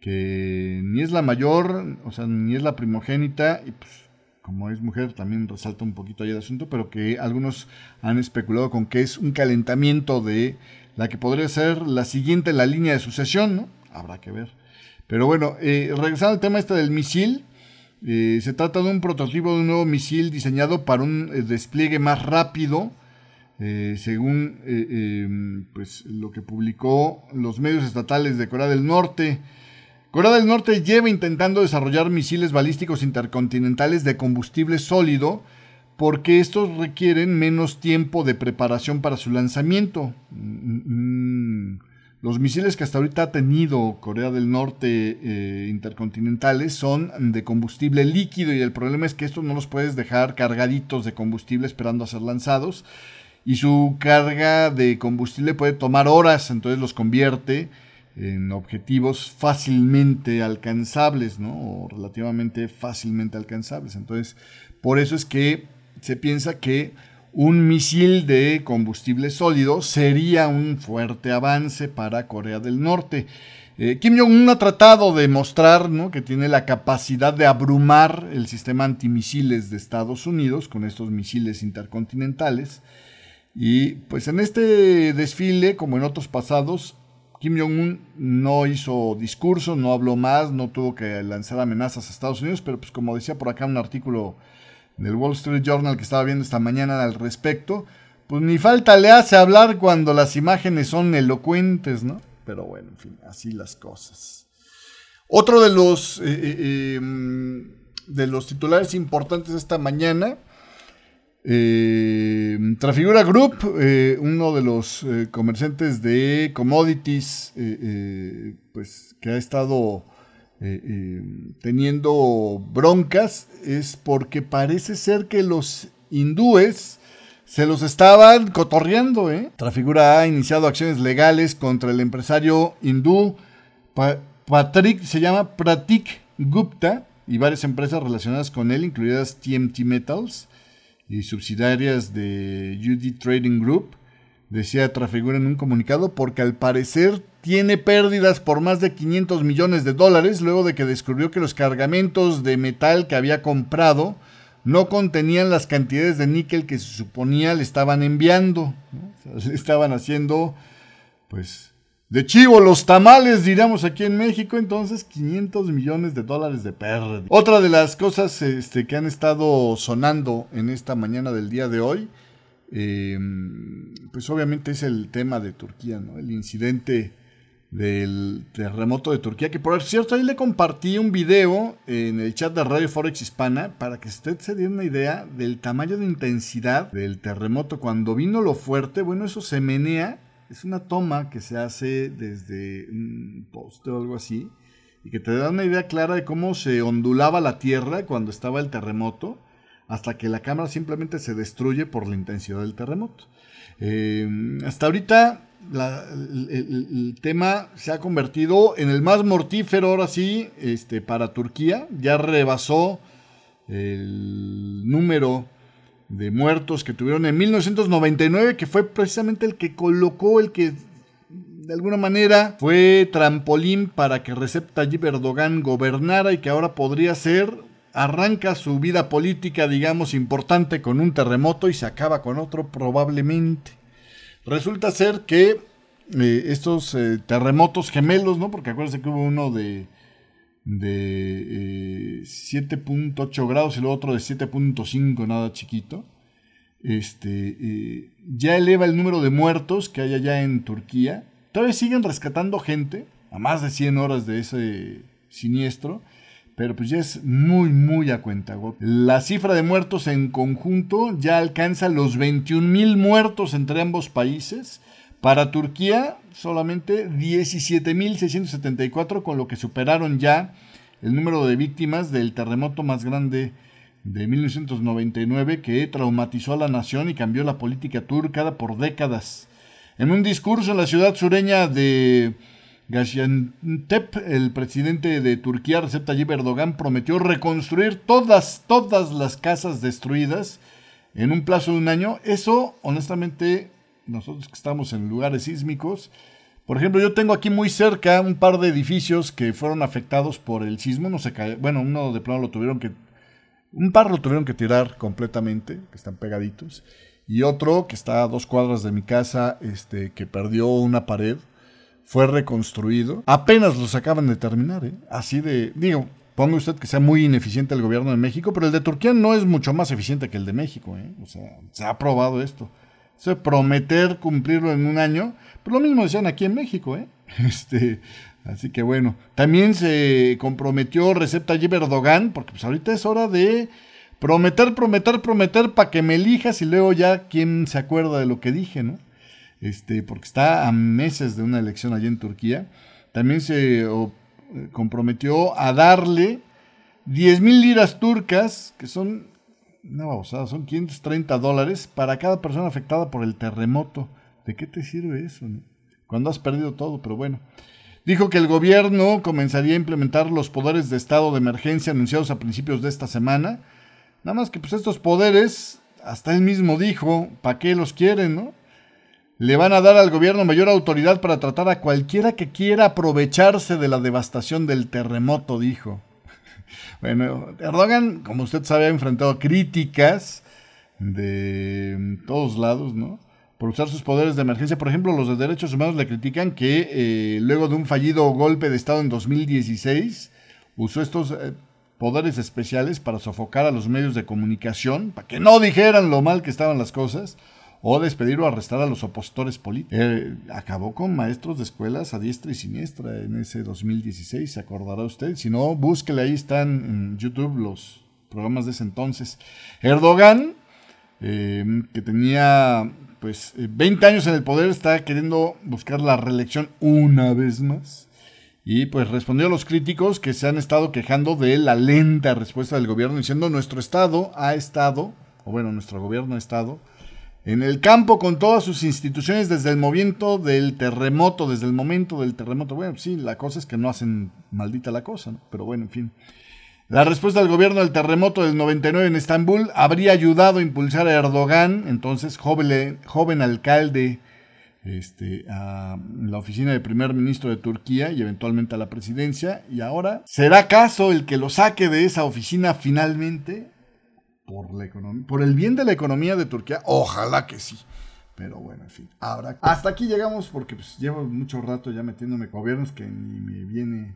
que ni es la mayor, o sea, ni es la primogénita, y pues como es mujer también resalta un poquito ahí el asunto, pero que algunos han especulado con que es un calentamiento de la que podría ser la siguiente en la línea de sucesión, ¿no? Habrá que ver. Pero bueno, eh, regresando al tema este del misil, eh, se trata de un prototipo de un nuevo misil diseñado para un eh, despliegue más rápido, eh, según em, pues, lo que publicó los medios estatales de Corea del Norte. Corea del Norte lleva intentando desarrollar misiles balísticos intercontinentales de combustible sólido porque estos requieren menos tiempo de preparación para su lanzamiento. Mm, mm, mm. Los misiles que hasta ahorita ha tenido Corea del Norte eh, intercontinentales son de combustible líquido y el problema es que estos no los puedes dejar cargaditos de combustible esperando a ser lanzados y su carga de combustible puede tomar horas, entonces los convierte en objetivos fácilmente alcanzables, ¿no? O relativamente fácilmente alcanzables. Entonces, por eso es que se piensa que un misil de combustible sólido sería un fuerte avance para Corea del Norte. Eh, Kim Jong-un ha tratado de mostrar que tiene la capacidad de abrumar el sistema antimisiles de Estados Unidos con estos misiles intercontinentales. Y pues en este desfile, como en otros pasados, Kim Jong-un no hizo discurso, no habló más, no tuvo que lanzar amenazas a Estados Unidos, pero pues como decía por acá un artículo del Wall Street Journal que estaba viendo esta mañana al respecto, pues ni falta le hace hablar cuando las imágenes son elocuentes, ¿no? Pero bueno, en fin, así las cosas. Otro de los, eh, eh, em, de los titulares importantes esta mañana, eh, Trafigura Group, uno de los comerciantes de commodities, pues que ha estado eh, eh, teniendo broncas es porque parece ser que los hindúes se los estaban cotorreando. ¿eh? Trafigura ha iniciado acciones legales contra el empresario hindú Patrick, se llama Pratik Gupta, y varias empresas relacionadas con él, incluidas TMT Metals y subsidiarias de UD Trading Group, decía Trafigura en un comunicado, porque al parecer tiene pérdidas por más de 500 millones de dólares luego de que descubrió que los cargamentos de metal que había comprado no contenían las cantidades de níquel que se suponía le estaban enviando. le estaban haciendo, pues, de chivo los tamales, diríamos aquí en México, entonces 500 millones de dólares de pérdida. Otra de las cosas este, que han estado sonando en esta mañana del día de hoy, eh, pues obviamente es el tema de Turquía, ¿no? El incidente del terremoto de Turquía, que por cierto ahí le compartí un video en el chat de Radio Forex Hispana para que usted se dé una idea del tamaño de intensidad del terremoto. Cuando vino lo fuerte, bueno, eso se menea, es una toma que se hace desde un poste o algo así, y que te da una idea clara de cómo se ondulaba la tierra cuando estaba el terremoto, hasta que la cámara simplemente se destruye por la intensidad del terremoto. Eh, hasta ahorita el, tema se ha convertido en el más mortífero ahora sí este, para Turquía. Ya rebasó el número de muertos que tuvieron en 1999, que fue precisamente el que colocó, el que de alguna manera fue trampolín para que Recep Tayyip Erdogan gobernara y que ahora podría ser, arranca su vida política, digamos, importante con un terremoto y se acaba con otro probablemente. Resulta ser que eh, estos eh, terremotos gemelos, ¿no? Porque acuérdense que hubo uno de, de 7.8 eh, grados y el otro de 7.5, nada chiquito. Este, ya eleva el número de muertos que hay allá en Turquía. Todavía siguen rescatando gente, a más de 100 horas de ese siniestro pero pues ya es muy, muy a cuenta. La cifra de muertos en conjunto ya alcanza los 21 mil muertos entre ambos países. Para Turquía, solamente 17.674, con lo que superaron ya el número de víctimas del terremoto más grande de 1999 que traumatizó a la nación y cambió la política turca por décadas. En un discurso en la ciudad sureña de Gaziantep, el presidente de Turquía, Recep Tayyip Erdogan, prometió reconstruir todas, todas las casas destruidas en un plazo de un año. Eso, honestamente, nosotros que estamos en lugares sísmicos, por ejemplo, yo tengo aquí muy cerca un par de edificios que fueron afectados por el sismo, no se bueno, uno de plano lo tuvieron que, un par lo tuvieron que tirar completamente, que están pegaditos, y otro que está a dos cuadras de mi casa, este, que perdió una pared fue reconstruido. Apenas los acaban de terminar, ¿eh? Así de, digo, ponga usted que sea muy ineficiente el gobierno de México, pero el de Turquía no es mucho más eficiente que el de México, ¿eh? O sea, se ha probado esto. Eso de prometer cumplirlo en un año, pues lo mismo decían aquí en México, ¿eh? Este, así que bueno, también se comprometió Recep Tayyip Erdogan, porque pues ahorita es hora de prometer, prometer, prometer para que me elijas y luego ya quién se acuerda de lo que dije, ¿no? Este, porque está a meses de una elección allí en Turquía, también se eh, comprometió a darle 10 mil liras turcas, que son 530 dólares para cada persona afectada por el terremoto. ¿De qué te sirve eso? Cuando has perdido todo, pero bueno. Dijo que el gobierno comenzaría a implementar los poderes de estado de emergencia anunciados a principios de esta semana. Nada más que pues estos poderes, hasta él mismo dijo, ¿para qué los quieren, no? Le van a dar al gobierno mayor autoridad para tratar a cualquiera que quiera aprovecharse de la devastación del terremoto, dijo. Bueno, Erdogan, como usted sabe, ha enfrentado críticas de todos lados, ¿no? Por usar sus poderes de emergencia. Por ejemplo, los de derechos humanos le critican que eh, luego de un fallido golpe de Estado en 2016, usó estos eh, poderes especiales para sofocar a los medios de comunicación, para que no dijeran lo mal que estaban las cosas o despedir o arrestar a los opositores políticos. Eh, acabó con maestros de escuelas a diestra y siniestra en ese 2016, se acordará usted. Si no, búsquele, ahí están en YouTube los programas de ese entonces. Erdogan, eh, que tenía pues 20 eh, años en el poder, está queriendo buscar la reelección una vez más. Y pues respondió a los críticos que se han estado quejando de la lenta respuesta del gobierno, diciendo nuestro Estado ha estado, o bueno, nuestro gobierno ha estado, en el campo con todas sus instituciones desde el momento del terremoto, desde el momento del terremoto. Bueno, sí, la cosa es que no hacen maldita la cosa, ¿no? pero bueno, en fin. La respuesta del gobierno al terremoto del 99 en Estambul habría ayudado a impulsar a Erdogan, entonces joven, joven alcalde, este, a la oficina de primer ministro de Turquía y eventualmente a la presidencia. Y ahora, ¿será acaso el que lo saque de esa oficina finalmente? Por, la por el bien de la economía de Turquía, ojalá que sí. Pero bueno, en fin. Hasta aquí llegamos porque pues, llevo mucho rato ya metiéndome gobiernos que ni me viene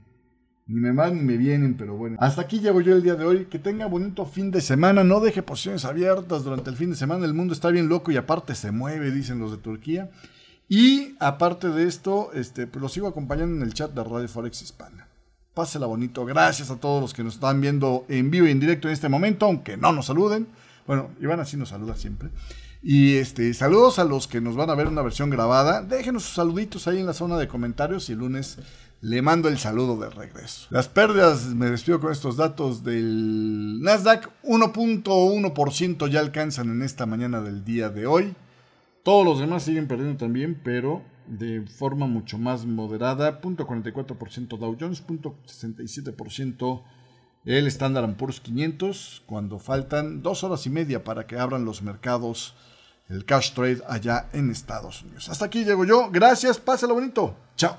ni me van ni me vienen, pero bueno. Hasta aquí llego yo el día de hoy. Que tenga bonito fin de semana. No deje posiciones abiertas durante el fin de semana. El mundo está bien loco y aparte se mueve, dicen los de Turquía. Y aparte de esto, este, pues lo sigo acompañando en el chat de Radio Forex Hispana. Pásela bonito. Gracias a todos los que nos están viendo en vivo y en directo en este momento, aunque no nos saluden. Bueno, Iván así nos saluda siempre. Y este, saludos a los que nos van a ver una versión grabada. Déjenos sus saluditos ahí en la zona de comentarios y el lunes le mando el saludo de regreso. Las pérdidas, me despido con estos datos del Nasdaq, 1.1% ya alcanzan en esta mañana del día de hoy. Todos los demás siguen perdiendo también, pero de forma mucho más moderada. 0.44% Dow Jones, 0.67% el Standard Poor's 500, cuando faltan dos horas y media para que abran los mercados, el cash trade allá en Estados Unidos. Hasta aquí llego yo. Gracias, pásalo bonito. Chao.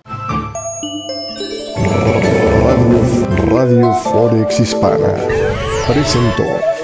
Radio, Radio Forex Hispana presentó.